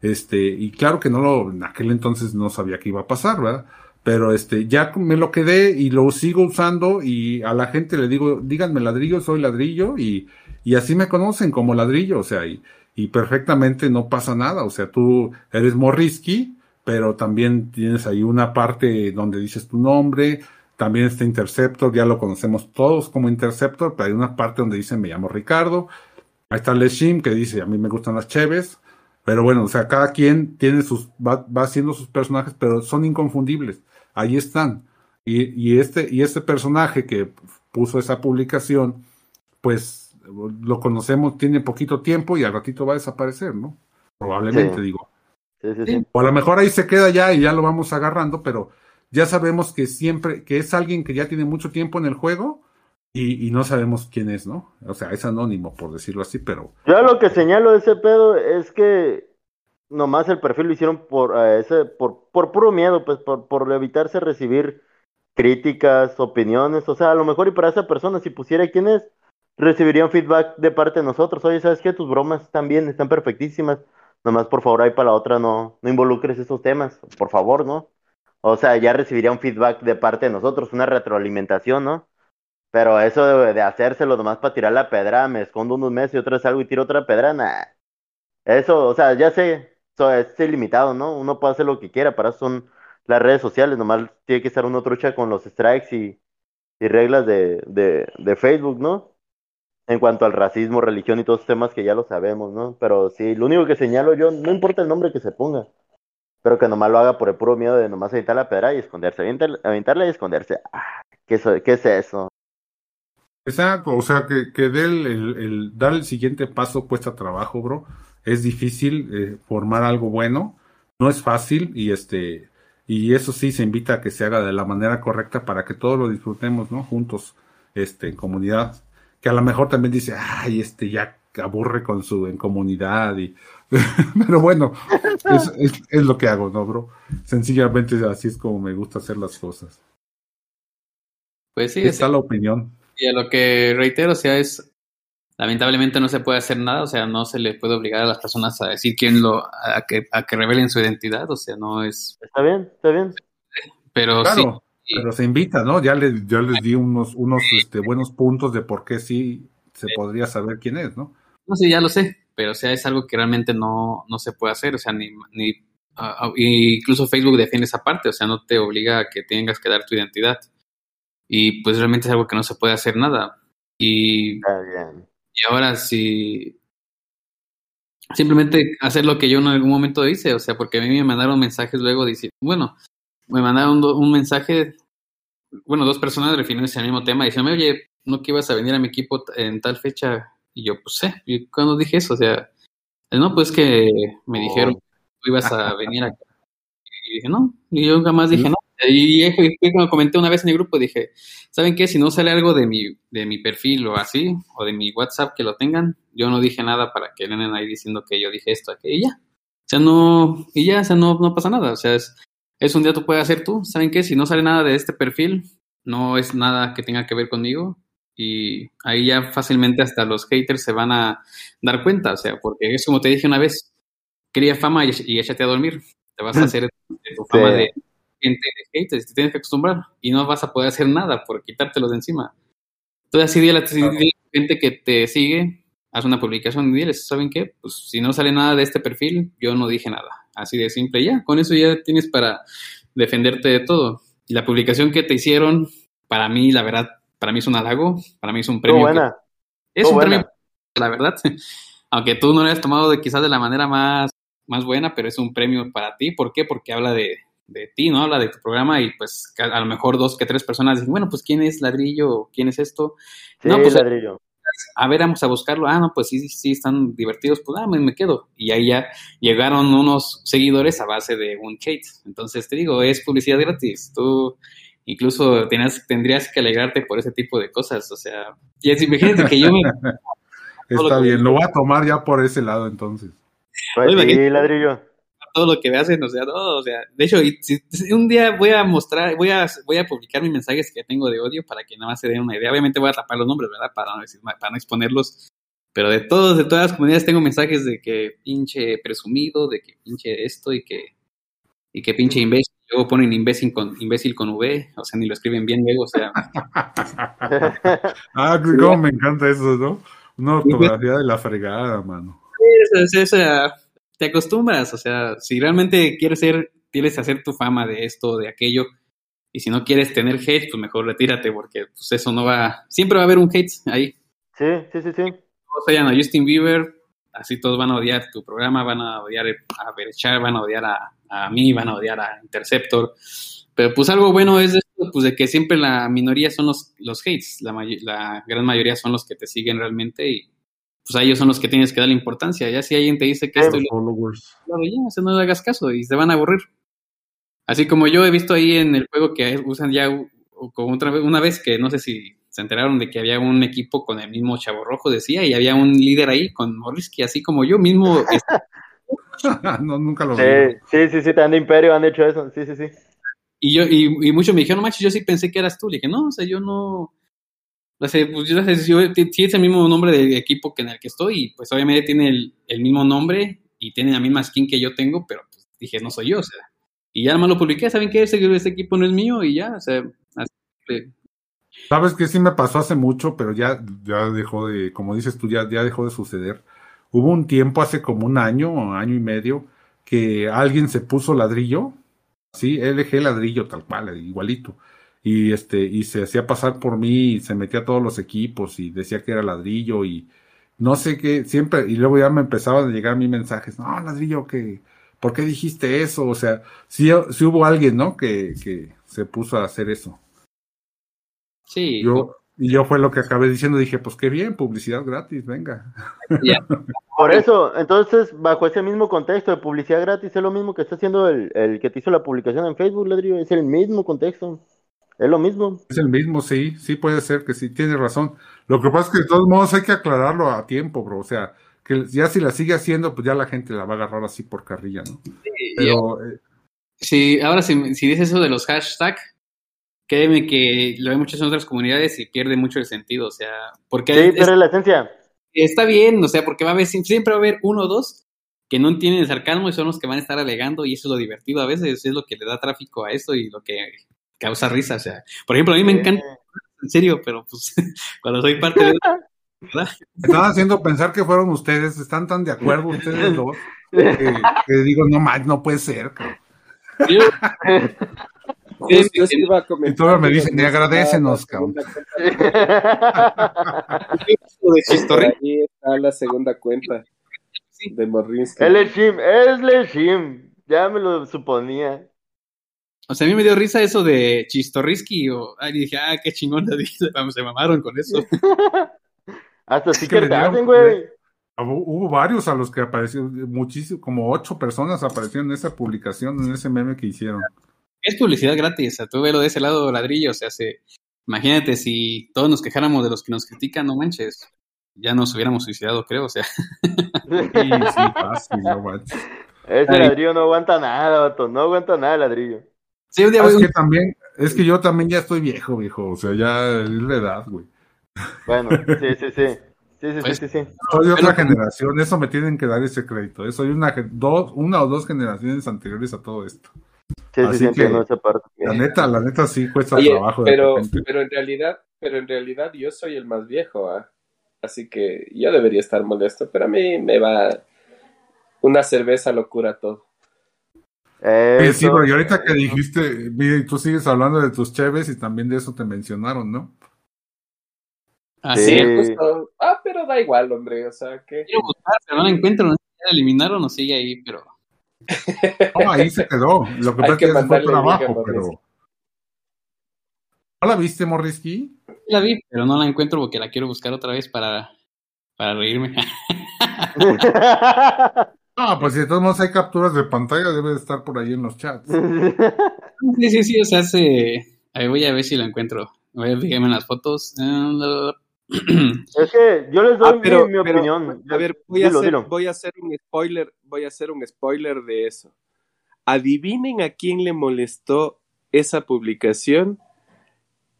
Este, y claro que no lo, en aquel entonces no sabía que iba a pasar, ¿verdad? Pero este, ya me lo quedé y lo sigo usando y a la gente le digo, díganme ladrillo, soy ladrillo y, y así me conocen como ladrillo, o sea, y, y perfectamente no pasa nada, o sea, tú eres Morrisky, pero también tienes ahí una parte donde dices tu nombre, también está Interceptor, ya lo conocemos todos como Interceptor, pero hay una parte donde dice me llamo Ricardo, ahí está Leshim que dice a mí me gustan las cheves, pero bueno, o sea, cada quien tiene sus, va, va haciendo sus personajes, pero son inconfundibles, ahí están. Y, y este, y este personaje que puso esa publicación, pues lo conocemos, tiene poquito tiempo y al ratito va a desaparecer, ¿no? Probablemente, Sí. digo. Sí, sí, sí. O a lo mejor ahí se queda ya y ya lo vamos agarrando, pero ya sabemos que siempre, que es alguien que ya tiene mucho tiempo en el juego y, y no sabemos quién es, ¿no? O sea, es anónimo, por decirlo así, pero Yo lo que señalo de ese pedo es que nomás el perfil lo hicieron por eh, ese, por, por puro miedo, pues por, por evitarse recibir críticas, opiniones, o sea, a lo mejor y para esa persona, si pusiera quién es, recibiría un feedback de parte de nosotros. Oye, ¿sabes qué? Tus bromas están bien, están perfectísimas. Nomás, por favor, ahí para la otra no, no involucres esos temas, por favor, ¿no? O sea, ya recibiría un feedback de parte de nosotros, una retroalimentación, ¿no? Pero eso de, de hacérselo nomás para tirar la pedra, me escondo unos meses y otra vez salgo y tiro otra pedra, nah. Eso, o sea, ya sé, eso es ilimitado, ¿no? Uno puede hacer lo que quiera, para eso son las redes sociales, nomás tiene que estar uno trucha con los strikes y, y reglas de, de Facebook, ¿no? En cuanto al racismo, religión y todos esos temas que ya lo sabemos, ¿no? Pero sí, lo único que señalo yo, no importa el nombre que se ponga, pero que nomás lo haga por el puro miedo de nomás aventar la pedra y esconderse, aventar- aventarla y esconderse. Ah, ¿qué, eso- ¿Qué es eso? Exacto, o sea, que, que dé el- el- dar el siguiente paso cuesta trabajo, bro. Es difícil eh, formar algo bueno, no es fácil y este y eso sí se invita a que se haga de la manera correcta para que todos lo disfrutemos, ¿no? Juntos, este, en comunidad. Que a lo mejor también dice, ay, este ya aburre con su en comunidad y [laughs] pero bueno, es, es, es lo que hago, ¿no, bro? Sencillamente así es como me gusta hacer las cosas. Pues sí, está la opinión. y a lo que reitero, o sea, es lamentablemente no se puede hacer nada, o sea, no se le puede obligar a las personas a decir quién lo, a que, a que revelen su identidad, o sea, no es, ¿Está bien? ¿Está bien? pero Claro. Pero se invita, ¿no? Ya les, ya les di unos, unos este, buenos puntos de por qué sí se podría saber quién es, ¿no? No sé, ya lo sé, pero o sea, es algo que realmente no, no se puede hacer, o sea, ni, ni uh, incluso Facebook defiende esa parte, o sea, no te obliga a que tengas que dar tu identidad. Y pues realmente es algo que no se puede hacer nada. Y, y ahora si simplemente hacer lo que yo en algún momento hice, o sea, porque a mí me mandaron mensajes luego diciendo, bueno, me mandaron un mensaje, bueno, dos personas refiriéndose al mismo tema, diciendo, oye, ¿no que ibas a venir a mi equipo en tal fecha? Y yo, pues sé, y cuando dije eso, o sea, no, pues que me dijeron, tú ibas a [laughs] venir acá. Y dije, no, y yo jamás dije, no. Y cuando comenté una vez en el grupo, dije, ¿saben qué? Si no sale algo de mi, de mi perfil o así, o de mi WhatsApp que lo tengan, yo no dije nada para que vengan ahí diciendo que yo dije esto, que y ya. O sea, no, y ya, o sea, no, no pasa nada. O sea, es, es un día tú puedes hacer tú. ¿Saben qué? Si no sale nada de este perfil, no es nada que tenga que ver conmigo. Y ahí ya fácilmente hasta los haters se van a dar cuenta. O sea, porque es como te dije una vez, quería fama y, y échate a dormir. Te vas a [laughs] hacer tu fama de gente de haters, te tienes que acostumbrar y no vas a poder hacer nada por quitártelos de encima. Entonces así dile a la gente que te sigue, haz una publicación y diles, ¿saben qué? Pues si no sale nada de este perfil, yo no dije nada. Así de simple, ya, con eso ya tienes para defenderte de todo. Y la publicación que te hicieron, para mí, la verdad, para mí es un halago, para mí es un premio. buena. es un premio, la verdad. [laughs] Aunque tú no lo hayas tomado de, quizás de la manera más, más buena, pero es un premio para ti. ¿Por qué? Porque habla de, de ti, ¿no? Habla de tu programa y pues a, lo mejor dos que tres personas dicen, bueno, pues ¿quién es Ladrillo? ¿Quién es esto? Sí, no, pues Ladrillo a ver, vamos a buscarlo. Ah, no, pues sí, sí, están divertidos. Pues, ah, me, quedo. Y ahí ya llegaron unos seguidores a base de un hate. Entonces, te digo, es publicidad gratis. Tú incluso tenías, tendrías que alegrarte por ese tipo de cosas. O sea, y es, imagínate que yo me... [laughs] Está bien, lo voy a tomar ya por ese lado entonces. Pues sí, ladrillo todo lo que me hacen, o sea, todo, o sea, de hecho, un día voy a mostrar, voy a, voy a publicar mis mensajes que tengo de odio para que nada más se den una idea. Obviamente voy a tapar los nombres, ¿verdad? Para no, para no exponerlos. Pero de todos, de todas las comunidades tengo mensajes de que pinche presumido, de que pinche esto y que, y que pinche imbécil. Luego ponen imbécil con, imbécil con V, o sea, ni lo escriben bien luego, o sea. [laughs] ah, cómo me encanta eso, ¿no? Una ortografía de la fregada, mano. Sí, es, te acostumbras, o sea, si realmente quieres ser, quieres hacer tu fama de esto, de aquello, y si no quieres tener hate, pues mejor retírate, porque pues eso no va, siempre va a haber un hate ahí. Sí, sí, sí, sí. Todos vayan a Justin Bieber, así todos van a odiar tu programa, van a odiar a Berechar, van a odiar a, a mí, van a odiar a Interceptor, pero pues algo bueno es de esto, pues de que siempre la minoría son los, los hates, la, la gran mayoría son los que te siguen realmente y pues a ellos son los que tienes que dar la importancia. Ya si alguien te dice que esto... Followers. Claro, ya, no le hagas caso y se van a aburrir. Así como yo he visto ahí en el juego que usan ya como otra vez, una vez que no sé si se enteraron de que había un equipo con el mismo chavo rojo, decía, y había un líder ahí con Morrisky, así como yo mismo. [laughs] [laughs] no, nunca lo vi. Sí, sí, sí, te de Imperio han hecho eso, sí, sí, sí. Y yo, y, y muchos me dijeron, no manches, yo sí pensé que eras tú. Le dije, no, o sea, yo no, no sé, pues yo, es el mismo nombre del equipo que en el que estoy, pues obviamente tiene el, mismo nombre y tiene la misma skin que yo tengo, pero pues dije, no soy yo, o sea. Y ya más lo publiqué, ¿saben qué? Ese, este equipo no es mío y ya, o sea, así, Sabes que sí me pasó hace mucho, pero ya, ya dejó de, como dices tú, ya, ya dejó de suceder. Hubo un tiempo, hace como un año, año y medio, que alguien se puso ladrillo, sí, LG ladrillo, tal cual, igualito y este y se hacía pasar por mí y se metía a todos los equipos y decía que era ladrillo y no sé qué siempre y luego ya me empezaban a llegar a mí mensajes no ladrillo que por qué dijiste eso o sea sí, hubo alguien no que, que se puso a hacer eso. Sí yo y yo fue lo que acabé diciendo dije pues qué bien publicidad gratis venga [laughs] por eso entonces bajo ese mismo contexto de publicidad gratis es lo mismo que está haciendo el, el que te hizo la publicación en Facebook ladrillo es el mismo contexto es lo mismo. Es el mismo, sí, sí puede ser que sí, tiene razón. Lo que pasa es que de todos modos hay que aclararlo a tiempo, bro. O sea, que ya si la sigue haciendo, pues ya la gente la va a agarrar así por carrilla, ¿no? Sí, Pero. Eh, sí, ahora si, si dices eso de los hashtags, créeme que lo hay muchas otras comunidades y pierde mucho el sentido, o sea, porque... Sí, pierde la esencia. Está bien, o sea, porque va a haber, siempre va a haber uno o dos que no entienden el sarcasmo y son los que van a estar alegando y eso es lo divertido a veces, es lo que le da tráfico a eso y lo que causa risa, o sea, por ejemplo, a mí me encanta, en serio, pero pues [laughs] cuando soy parte de... [laughs] ¿verdad? Están haciendo pensar que fueron ustedes, están tan de acuerdo ustedes dos, que, que digo, no más, no puede ser. cabrón. Yo, [laughs] Justo eso iba a comentar, Y todos me dicen, y agradecenos, la cabrón. segunda cuenta. de Por Chistorri, ahí está la segunda cuenta Sí. de Morrinsky. Él es Shim, es Leshim. Ya me lo suponía. O sea, a mí me dio risa eso de Chistorrisky, o ay, dije, ah, qué chingón, vamos, [laughs] se mamaron con eso. [laughs] Hasta Es que hacen, güey. Hubo, varios a los que apareció, muchísimo, como ocho personas aparecieron en esa publicación, en ese meme que hicieron. Es publicidad gratis, o sea, tú velo de ese lado ladrillo, o sea, se, imagínate si todos nos quejáramos de los que nos critican, no manches, ya nos hubiéramos suicidado, creo, o sea, [laughs] Sí, sí, fácil, no manches. Ese Ay. ladrillo no aguanta nada, vato. No aguanta nada el ladrillo. Sí, un día Ah, voy Es que también, es que yo también ya estoy viejo, viejo, o sea, ya es la edad, güey. Bueno, sí, sí, sí. Sí, sí, Pues- sí, sí, sí. Soy de otra Pero- generación, eso me tienen que dar ese crédito. eh, Soy una, dos, una o dos generaciones anteriores a todo esto. Sí, sí, Así sí, entiendo que- esa parte. La neta, la neta sí cuesta Oye, trabajo. pero, pero en realidad, pero en realidad yo soy el más viejo, ¿ah? Así que yo debería estar molesto, pero a mí me va una cerveza lo cura todo. Oye, sí, Eso- pero y ahorita que dijiste, mira, y tú sigues hablando de tus cheves y también de eso te mencionaron, ¿no? así, Sí. Justo- ah, pero da igual, hombre, o sea que quiero buscar, pero no la encuentro, no sé si ya la eliminaron o sigue ahí, pero No, ahí se quedó. Lo que [laughs] Hay pasa es que fue trabajo, pero. ¿No la viste, Morrisky? la vi, pero no la encuentro porque la quiero buscar otra vez para, para reírme. [laughs] [laughs] Ah, pues si de todos modos hay capturas de pantalla, debe de estar por ahí en los chats. [laughs] Sí, sí, sí, o sea, se... ahí voy a ver si la encuentro. Voy a fijarme en las fotos. Eh, [clears throat] es que yo les doy Ah, pero, mi, mi pero, opinión. a ver, voy a, hacer, voy a hacer un spoiler, voy a hacer un spoiler de eso. Adivinen a quién le molestó esa publicación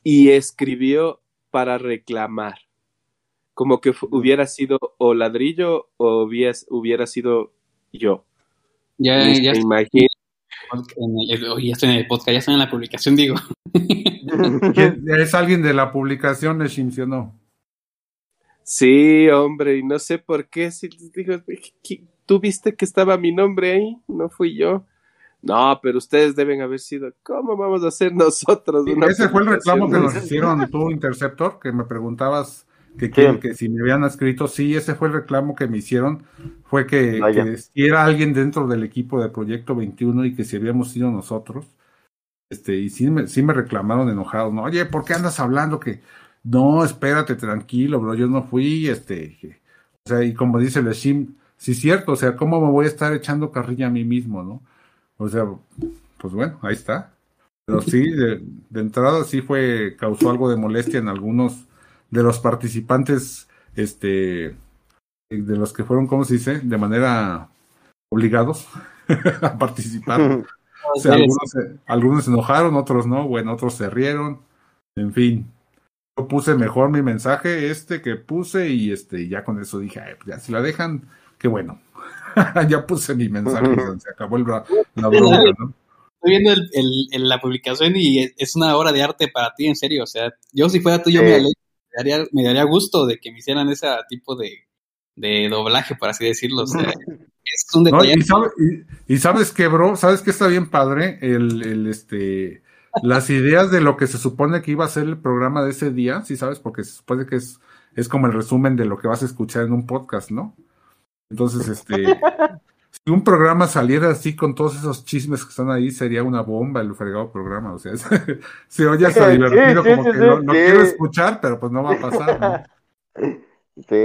y escribió para reclamar. Como que hubiera sido o ladrillo o hubiera, hubiera yo. ya, ya, se estoy imagina. en el, oye, ya estoy en el podcast, ya estoy en la publicación, digo. [laughs] ¿Quién- ¿Es alguien de la publicación Shim, sí o no? Sí, hombre, y no sé por qué. Si digo, ¿qué- ¿tú viste que estaba mi nombre ahí? No fui yo. No, pero ustedes deben haber sido. ¿Cómo vamos a hacer nosotros? una Ese fue el reclamo que nos hicieron tú, Interceptor, que me preguntabas que, que si me habían escrito. Sí, ese fue el reclamo que me hicieron. Fue que, que si era alguien dentro del equipo de Proyecto 21 y que si habíamos sido nosotros. Este, y sí me, sí me reclamaron enojados, ¿no? Oye, ¿por qué andas hablando que no, espérate, tranquilo, bro, yo no fui, este, que- o sea, y como dice el Shim, sí es cierto, o sea, ¿cómo me voy a estar echando carrilla a mí mismo, no? O sea, pues bueno, ahí está. Pero sí, de, de entrada sí fue, causó algo de molestia en algunos de los participantes, este, de los que fueron, ¿cómo se dice? De manera obligados [laughs] a participar. O sea, algunos, se, algunos se enojaron, otros no, bueno, otros se rieron, en fin. Yo puse mejor mi mensaje, este que puse, y este, ya con eso dije, "Ay, pues ya si la dejan, qué bueno. [laughs] ya puse mi mensaje se acabó el, bra- la bronca, ¿no? Estoy viendo el, el- el- la publicación y es- una obra de arte para ti, en serio. O sea, yo si fuera tú, yo me, daría, me daría- me daría gusto de que me hicieran ese tipo de, de doblaje, por así decirlo. O sea, [laughs] es un No, detalle. y, sabe- y- y sabes qué, bro, sabes que está bien padre el, el este las ideas de lo que se supone que iba a ser el programa de ese día, sí sabes, porque se supone que es, es como el resumen de lo que vas a escuchar en un podcast, ¿no? Entonces, este, [laughs] un programa saliera así con todos esos chismes que están ahí, sería una bomba el fregado programa, o sea, es- [laughs] se oye hasta [laughs] divertido, sí, como sí, que sí, lo, lo sí. quiero escuchar, pero pues no va a pasar, ¿no? [laughs] Sí.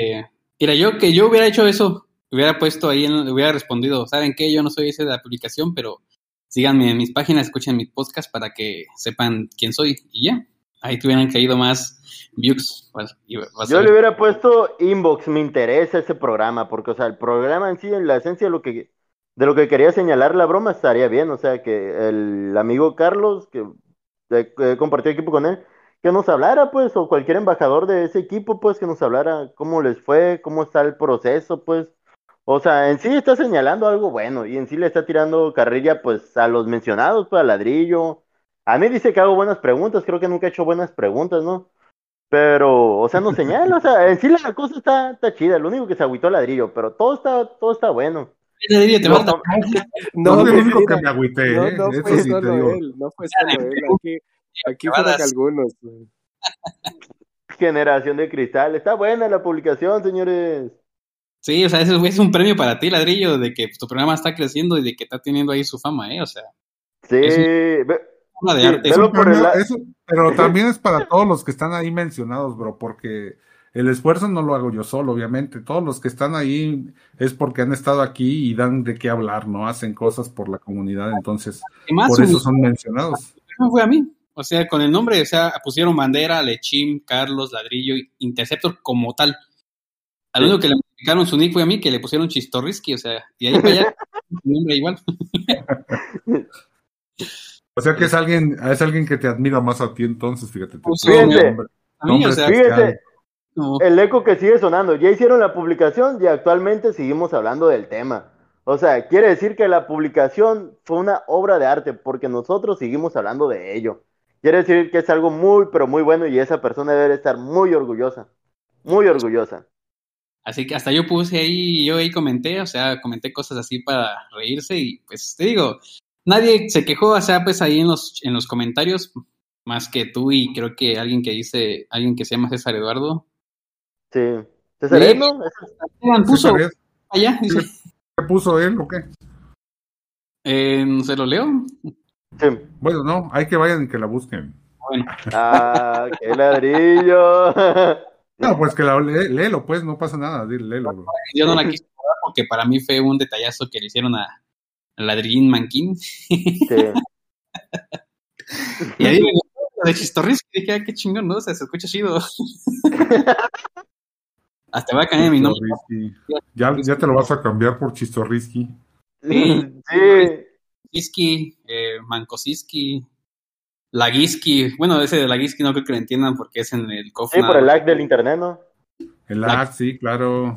Eh, mira, yo que yo hubiera hecho eso, hubiera puesto ahí, en- hubiera respondido, ¿saben qué? Yo no soy ese de la publicación, pero síganme en mis páginas, escuchen mis podcasts para que sepan quién soy y ya. Ahí tuvieran caído más views. Pues, Yo le hubiera puesto inbox, me interesa ese programa, porque, o sea, el programa en sí, en la esencia de lo que, de lo que quería señalar la broma estaría bien, o sea, que el amigo Carlos, que eh, eh, compartió equipo con él, que nos hablara, pues, o cualquier embajador de ese equipo, pues, que nos hablara cómo les fue, cómo está el proceso, pues. O sea, en sí está señalando algo bueno y en sí le está tirando carrilla, pues, a los mencionados, pues, a Ladrillo, A mí dice que hago buenas preguntas, creo que nunca he hecho buenas preguntas, ¿no? Pero, o sea, no señala, o sea, en sí la cosa está, está chida, lo único que se agüitó ladrillo, pero todo está, todo está bueno. Ladrillo te No, No, No, es lo único mira, que me agüité, no, ¿eh? no fue sí solo él, no fue solo él. Aquí, aquí fueron algunos. güey. Generación de cristal, está buena la publicación, señores. Sí, o sea, eso es un premio para ti, Ladrillo, de que tu programa está creciendo y de que está teniendo ahí su fama, ¿eh? O sea, Sí, forma de Sí, arte. velo por el Pero, eso- pero [laughs] también es para todos los que están ahí mencionados, bro, porque el esfuerzo no lo hago yo solo, obviamente. Todos los que están ahí es porque han estado aquí y dan de qué hablar, ¿no? Hacen cosas por la comunidad, entonces por eso son mencionados. no fue a mí. O sea, con el nombre, o sea, pusieron Bandera, Lechim, Carlos, Ladrillo, Interceptor como tal. Al único que le modificaron su nick fue a mí, que le pusieron Chistorrisky, o sea, y ahí para allá, su [laughs] nombre igual. [laughs] O sea que es alguien, es alguien que te admira más a ti entonces, fíjate. te Pues, mí, o sea, como- el eco que sigue sonando, ya hicieron la publicación y actualmente seguimos hablando del tema. O sea, quiere decir que la publicación fue una obra de arte porque nosotros seguimos hablando de ello. Quiere decir que es algo muy, pero muy bueno y esa persona debe estar muy orgullosa. Muy orgullosa. Así que hasta yo puse ahí, yo ahí comenté, o sea, comenté cosas así para reírse y pues te digo, nadie se quejó, o sea, pues ahí en los, en los comentarios, más que tú y creo que alguien que dice, alguien que se llama César Eduardo, Sí. ¿César. Edno? Esteban puso ¿Sí sabías allá, dice, ¿Qué puso él o qué? eh, no se lo leo. Sí. Bueno, no, hay que vayan y que la busquen. Bueno, Ah, qué ladrillo. [laughs] No, pues que la lé- léelo, pues, no pasa nada, dile, léelo, bro. yo no la quise porque para mí fue un detallazo que le hicieron a, a Ladrillín Manquín. Sí. [laughs] Y ahí me gustó lo de Chistorris, que dije, ah, qué chingón, ¿no? O sea, se escucha chido. [laughs] Hasta va a cambiar mi nombre. Ya, ya te lo vas a cambiar por Chistorrisky. Sí. Sí. Iski, eh, Mankosiski, Lagiski. Bueno, ese de Lagiski no creo que lo entiendan porque es en el Sí, cofre. por el lag del internet, ¿no? El lag, sí, claro.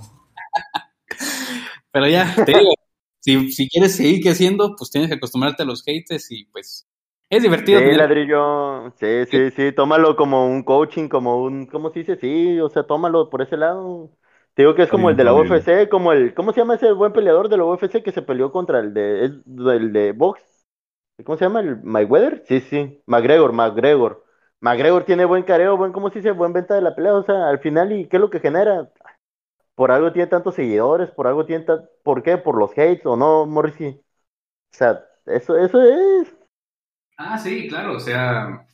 [laughs] Pero ya, te digo, si, si quieres seguir creciendo, pues tienes que acostumbrarte a los haters y pues es divertido. Sí, ladrillo. Sí, sí, sí. Tómalo como un coaching, como un. ¿Cómo se dice? Sí, o sea, tómalo por ese lado. Te digo que es como el de la bien, UFC, como el. ¿Cómo se llama ese buen peleador de la UFC que se peleó contra el de. Es, el de box? ¿Cómo se llama? ¿El Mayweather? Sí, sí. McGregor, McGregor. McGregor tiene buen careo, buen, ¿cómo se dice? Buen venta de la pelea. O sea, al final, ¿y qué es lo que genera? Por algo tiene tantos seguidores, por algo tiene tan... ¿Por qué? ¿Por los hates o no, Morrissey? O sea, eso, eso es. Ah, sí, claro, o sea,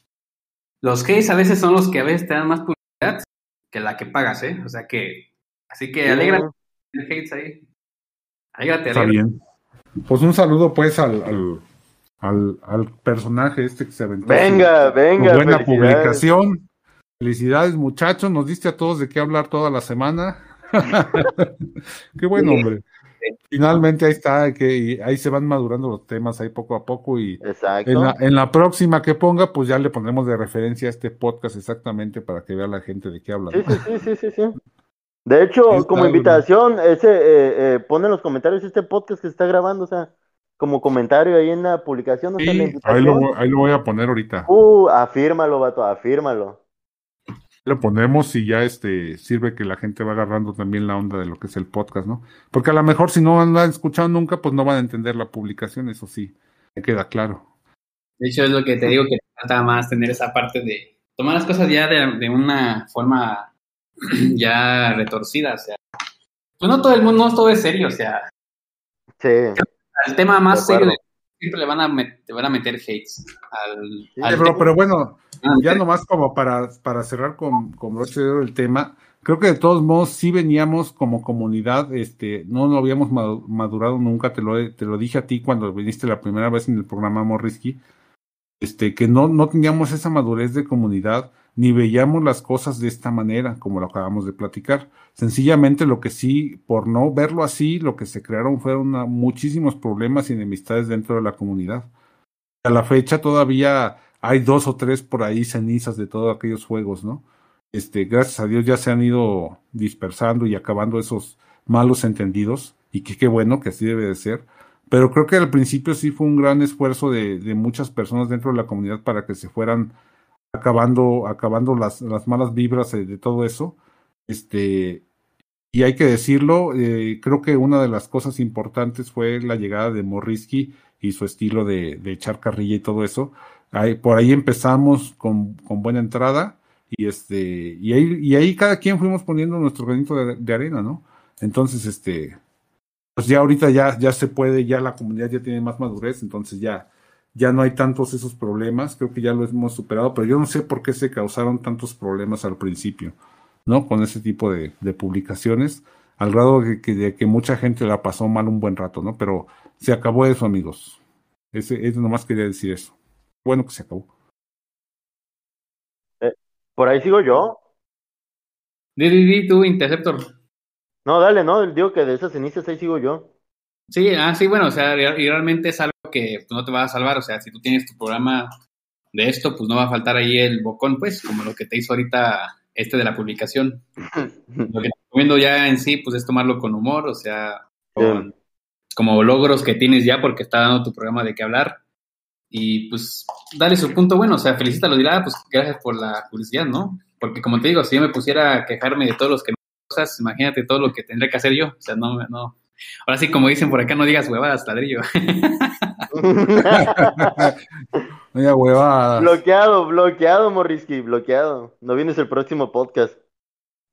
los hates a veces son los que a veces te dan más publicidad que la que pagas, ¿eh? O sea que, así que Sí. alegra el hates ahí. Alégrate, Está bien. Pues un saludo, pues, al, al, al, al personaje este que se aventó. Venga, su- venga. su buena felicidades. publicación. Felicidades, muchachos. Nos diste a todos de qué hablar toda la semana. [laughs] qué buen hombre. Finalmente ahí está, que ahí se van madurando los temas ahí poco a poco y en la, en la próxima que ponga, pues ya le pondremos de referencia a este podcast exactamente para que vea la gente de qué habla. Sí, ¿no? sí, sí, sí, sí, sí. De hecho, Está como invitación, ese, eh, eh, pon en los comentarios este podcast que se está grabando, o sea, como comentario ahí en la publicación, o sea, la ahí lo, ahí lo voy a poner ahorita. Uh, afírmalo, vato, afírmalo. Lo ponemos y ya este sirve que la gente va agarrando también la onda de lo que es el podcast, ¿no? Porque a lo mejor si no han escuchado nunca, pues no van a entender la publicación, eso sí, me queda claro. De hecho, es lo que te digo que falta más tener esa parte de tomar las cosas ya de, de una forma [clears throat] ya retorcida, o sea. Pues no todo el mundo, no todo es serio, o sea, Sí. el tema más De serio de- siempre le van a met- van a meter hates al, Sí, al pero, pero bueno, Ah, ya nomás como para, para cerrar con, con broche de oro el tema, creo que de todos modos sí veníamos como comunidad, este, no lo habíamos madu- madurado nunca, te lo, te lo dije a ti cuando viniste la primera vez en el programa Morrisky, este, que no, no teníamos esa madurez de comunidad, ni veíamos las cosas de esta manera, como lo acabamos de platicar. Sencillamente lo que sí, por no verlo así, lo que se crearon fueron ah, muchísimos problemas y enemistades dentro de la comunidad. A la fecha todavía hay dos o tres por ahí cenizas de todos aquellos juegos, ¿no? Este, gracias a Dios ya se han ido dispersando y acabando esos malos entendidos, y que qué bueno que así debe de ser, pero creo que al principio sí fue un gran esfuerzo de, de muchas personas dentro de la comunidad para que se fueran acabando, acabando las, las malas vibras de, de todo eso. Este, y hay que decirlo, eh, creo que una de las cosas importantes fue la llegada de Morrisky y su estilo de, de echar carrilla y todo eso. Ahí, por ahí empezamos con, con, buena entrada y este y ahí, y ahí cada quien fuimos poniendo nuestro granito de, de, arena, ¿no? Entonces, este, pues ya ahorita ya, ya se puede, ya la comunidad ya tiene más madurez, entonces ya, ya no hay tantos esos problemas, creo que ya lo hemos superado, pero yo no sé por qué se causaron tantos problemas al principio. ¿no? Con ese tipo de, de publicaciones, al grado de que, de que, mucha gente la pasó mal un buen rato, ¿no? Pero se acabó eso, amigos. Ese, ese nomás quería decir eso. Bueno que se acabó. Eh, por ahí sigo yo. Di, di, di, tú, Interceptor. No, dale, no, digo que de esas cenizas ahí sigo yo. Sí, ah, sí, bueno, o sea, y realmente es algo que no te va a salvar, o sea, si tú tienes tu programa de esto, pues no va a faltar ahí el bocón, pues, como lo que te hizo ahorita este de la publicación. [laughs] Lo que te recomiendo ya en sí, pues es tomarlo con humor, o sea, con, como logros que tienes ya porque está dando tu programa de qué hablar. Y pues dale su punto bueno, o sea, felicítalo, dirá, pues gracias por la publicidad, ¿no? Porque como te digo, si yo me pusiera a quejarme de todos los que me cosas, imagínate todo lo que tendría que hacer yo, o sea, no, no. Ahora sí, como dicen por acá, no digas huevadas, ladrillo. [laughs] Oiga, huevada. Bloqueado, bloqueado, Morrisky, bloqueado. No vienes el próximo podcast.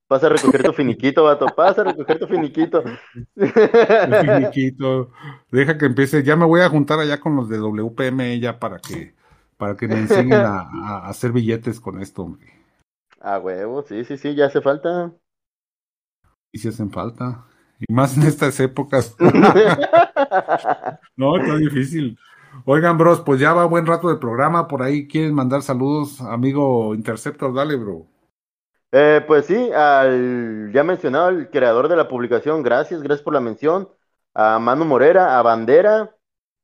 Pasa a recoger tu finiquito, vato. Pasa a recoger tu finiquito. El finiquito. Deja que empiece. Ya me voy a juntar allá con los de WPM ya para que, para que me enseñen a, a hacer billetes con esto, hombre. A huevo, sí, sí, sí, ya hace falta. Y si hacen falta. Y más en estas épocas. [laughs] no, está difícil. Oigan, bros, pues ya va buen rato de programa. Por ahí quieren mandar saludos, amigo Interceptor, dale, bro. Eh, pues sí, al ya mencionado, el creador de la publicación, gracias, gracias por la mención. A Manu Morera, a Bandera,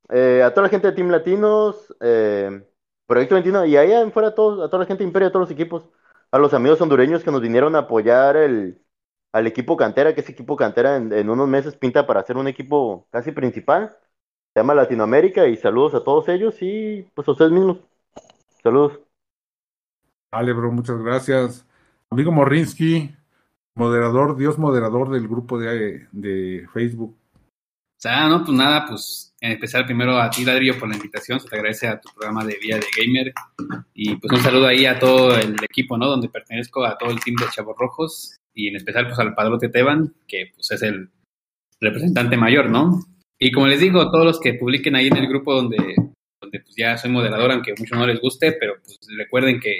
eh, a toda la gente de Team Latinos, eh, Proyecto 21, y ahí fuera a, todos, a toda la gente de Imperio, a todos los equipos, a los amigos hondureños que nos vinieron a apoyar el, al equipo cantera, que ese equipo cantera en, en unos meses pinta para ser un equipo casi principal se llama Latinoamérica y saludos a todos ellos y pues a ustedes mismos. Saludos. Vale, bro, muchas gracias. Amigo Morrinsky, moderador, Dios moderador del grupo de, de Facebook. O sea, no, pues nada, pues especial primero a ti, Ladrillo, por la invitación. Se te agradece a tu programa de Vía de Gamer. Y pues un saludo ahí a todo el equipo, ¿no? Donde pertenezco a todo el team de Chavos Rojos. Y en especial, pues al Padrote Teban, que pues es el representante mayor, ¿no? Y como les digo, todos los que publiquen ahí en el grupo donde, donde pues ya soy moderador, aunque a muchos no les guste, pero pues recuerden que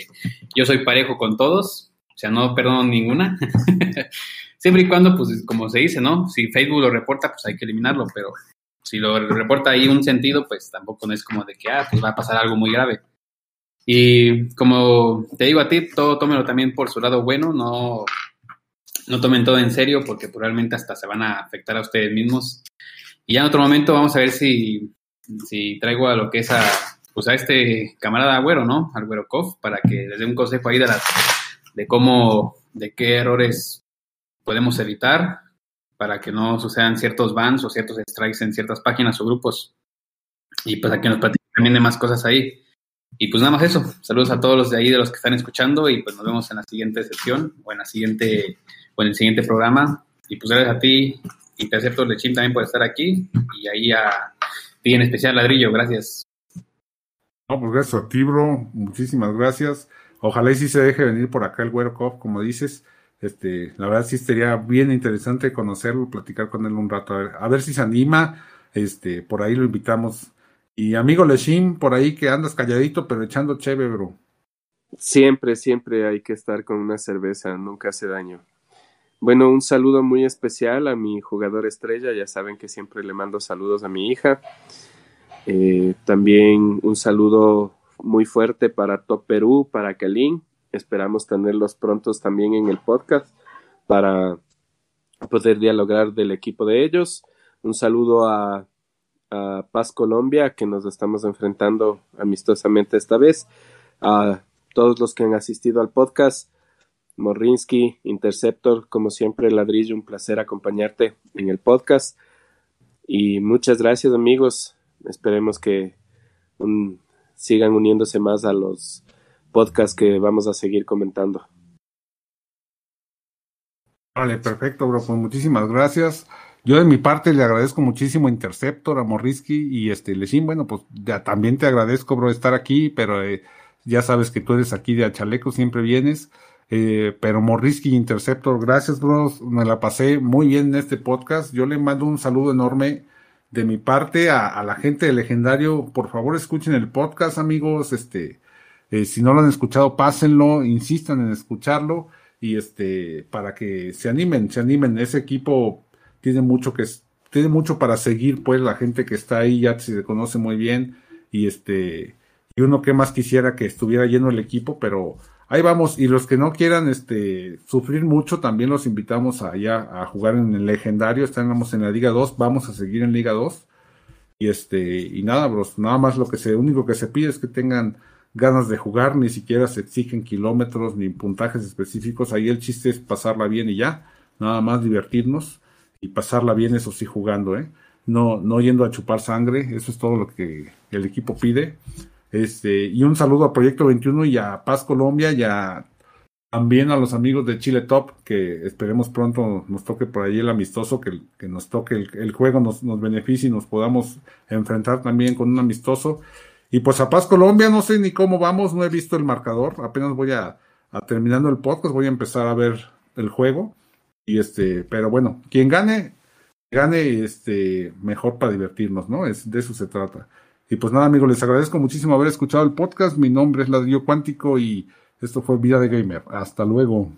yo soy parejo con todos, o sea, no perdono ninguna. [laughs] Siempre y cuando, pues como se dice, ¿no? Si Facebook lo reporta, pues hay que eliminarlo, pero si lo reporta ahí un sentido, pues tampoco es como de que, ah, pues va a pasar algo muy grave. Y como te digo a ti, todo tómelo también por su lado bueno, no, no tomen todo en serio porque probablemente hasta se van a afectar a ustedes mismos. Y ya en otro momento vamos a ver si, si traigo a lo que es a, pues este camarada Agüero, ¿no? Al Kov, para que les dé un consejo ahí de cómo, de qué errores podemos evitar para que no sucedan ciertos bans o ciertos strikes en ciertas páginas o grupos. Y pues a que nos platiquen también de más cosas ahí. Y pues nada más eso. Saludos a todos los de ahí, de los que están escuchando, y pues nos vemos en la siguiente sesión o en la siguiente, o en el siguiente programa. Y pues gracias a ti, Interceptor Lechín también por estar aquí y ahí a ti en especial Ladrillo, gracias. No, pues gracias a ti, bro, muchísimas gracias. Ojalá y sí se deje venir por acá el Güero como dices. Este, la verdad sí sería bien interesante conocerlo, platicar con él un rato, a ver, a ver si se anima, este, por ahí lo invitamos. Y amigo Lechín, por ahí que andas calladito, pero echando chévere, bro. Siempre, siempre hay que estar con una cerveza, nunca hace daño. Bueno, un saludo muy especial a mi jugador estrella. Ya saben que siempre le mando saludos a mi hija. Eh, también un saludo muy fuerte para Top Perú, para Kalin. Esperamos tenerlos prontos también en el podcast para poder dialogar del equipo de ellos. Un saludo a, a Paz Colombia, que nos estamos enfrentando amistosamente esta vez. A todos los que han asistido al podcast Morrinsky, Interceptor, como siempre, Ladrillo, un placer acompañarte en el podcast. Y muchas gracias amigos. Esperemos que sigan uniéndose más a los podcasts que vamos a seguir comentando. Vale, perfecto, bro. Pues muchísimas gracias. Yo de mi parte le agradezco muchísimo a Interceptor, a Morrisky y este Lechín. Bueno, pues ya también te agradezco, bro, estar aquí, pero eh, ya sabes que tú eres aquí de Achaleco, siempre vienes. Eh, pero Morrisky Interceptor, gracias, bro. Me la pasé muy bien en este podcast. Yo le mando un saludo enorme de mi parte a, la gente de Legendario. Por favor, escuchen el podcast, amigos. Este, eh, si no lo han escuchado, pásenlo, insistan en escucharlo y este, para que se animen, se animen. Ese equipo tiene mucho que, tiene mucho para seguir, pues la gente que está ahí ya se conoce muy bien y este, y uno que más quisiera que estuviera lleno el equipo, pero ahí vamos. Y los que no quieran este, sufrir mucho, también los invitamos allá a jugar en el legendario. Estamos en la Liga 2, vamos a seguir en Liga 2. Y este, y nada, bros, nada más lo que se, único que se pide es que tengan ganas de jugar, ni siquiera se exigen kilómetros ni puntajes específicos. Ahí el chiste es pasarla bien y ya, nada más divertirnos y pasarla bien, eso sí, jugando, ¿eh? No, no yendo a chupar sangre, eso es todo lo que el equipo pide. Este, y un saludo a Proyecto 21 y a Paz Colombia y a, también a los amigos de Chile Top, que esperemos pronto nos toque por ahí el amistoso, que, que nos toque el, juego, nos, nos beneficie y nos podamos enfrentar también con un amistoso. Y pues a Paz Colombia, no sé ni cómo vamos, no he visto el marcador, apenas voy a, a terminando el podcast, voy a empezar a ver el juego. Y este, pero bueno, quien gane, gane este, mejor para divertirnos, ¿no? Es, de eso se trata. Y pues nada, amigos, les agradezco muchísimo haber escuchado el podcast. Mi nombre es Ladrillo Cuántico y esto fue Vida de Gamer. Hasta luego.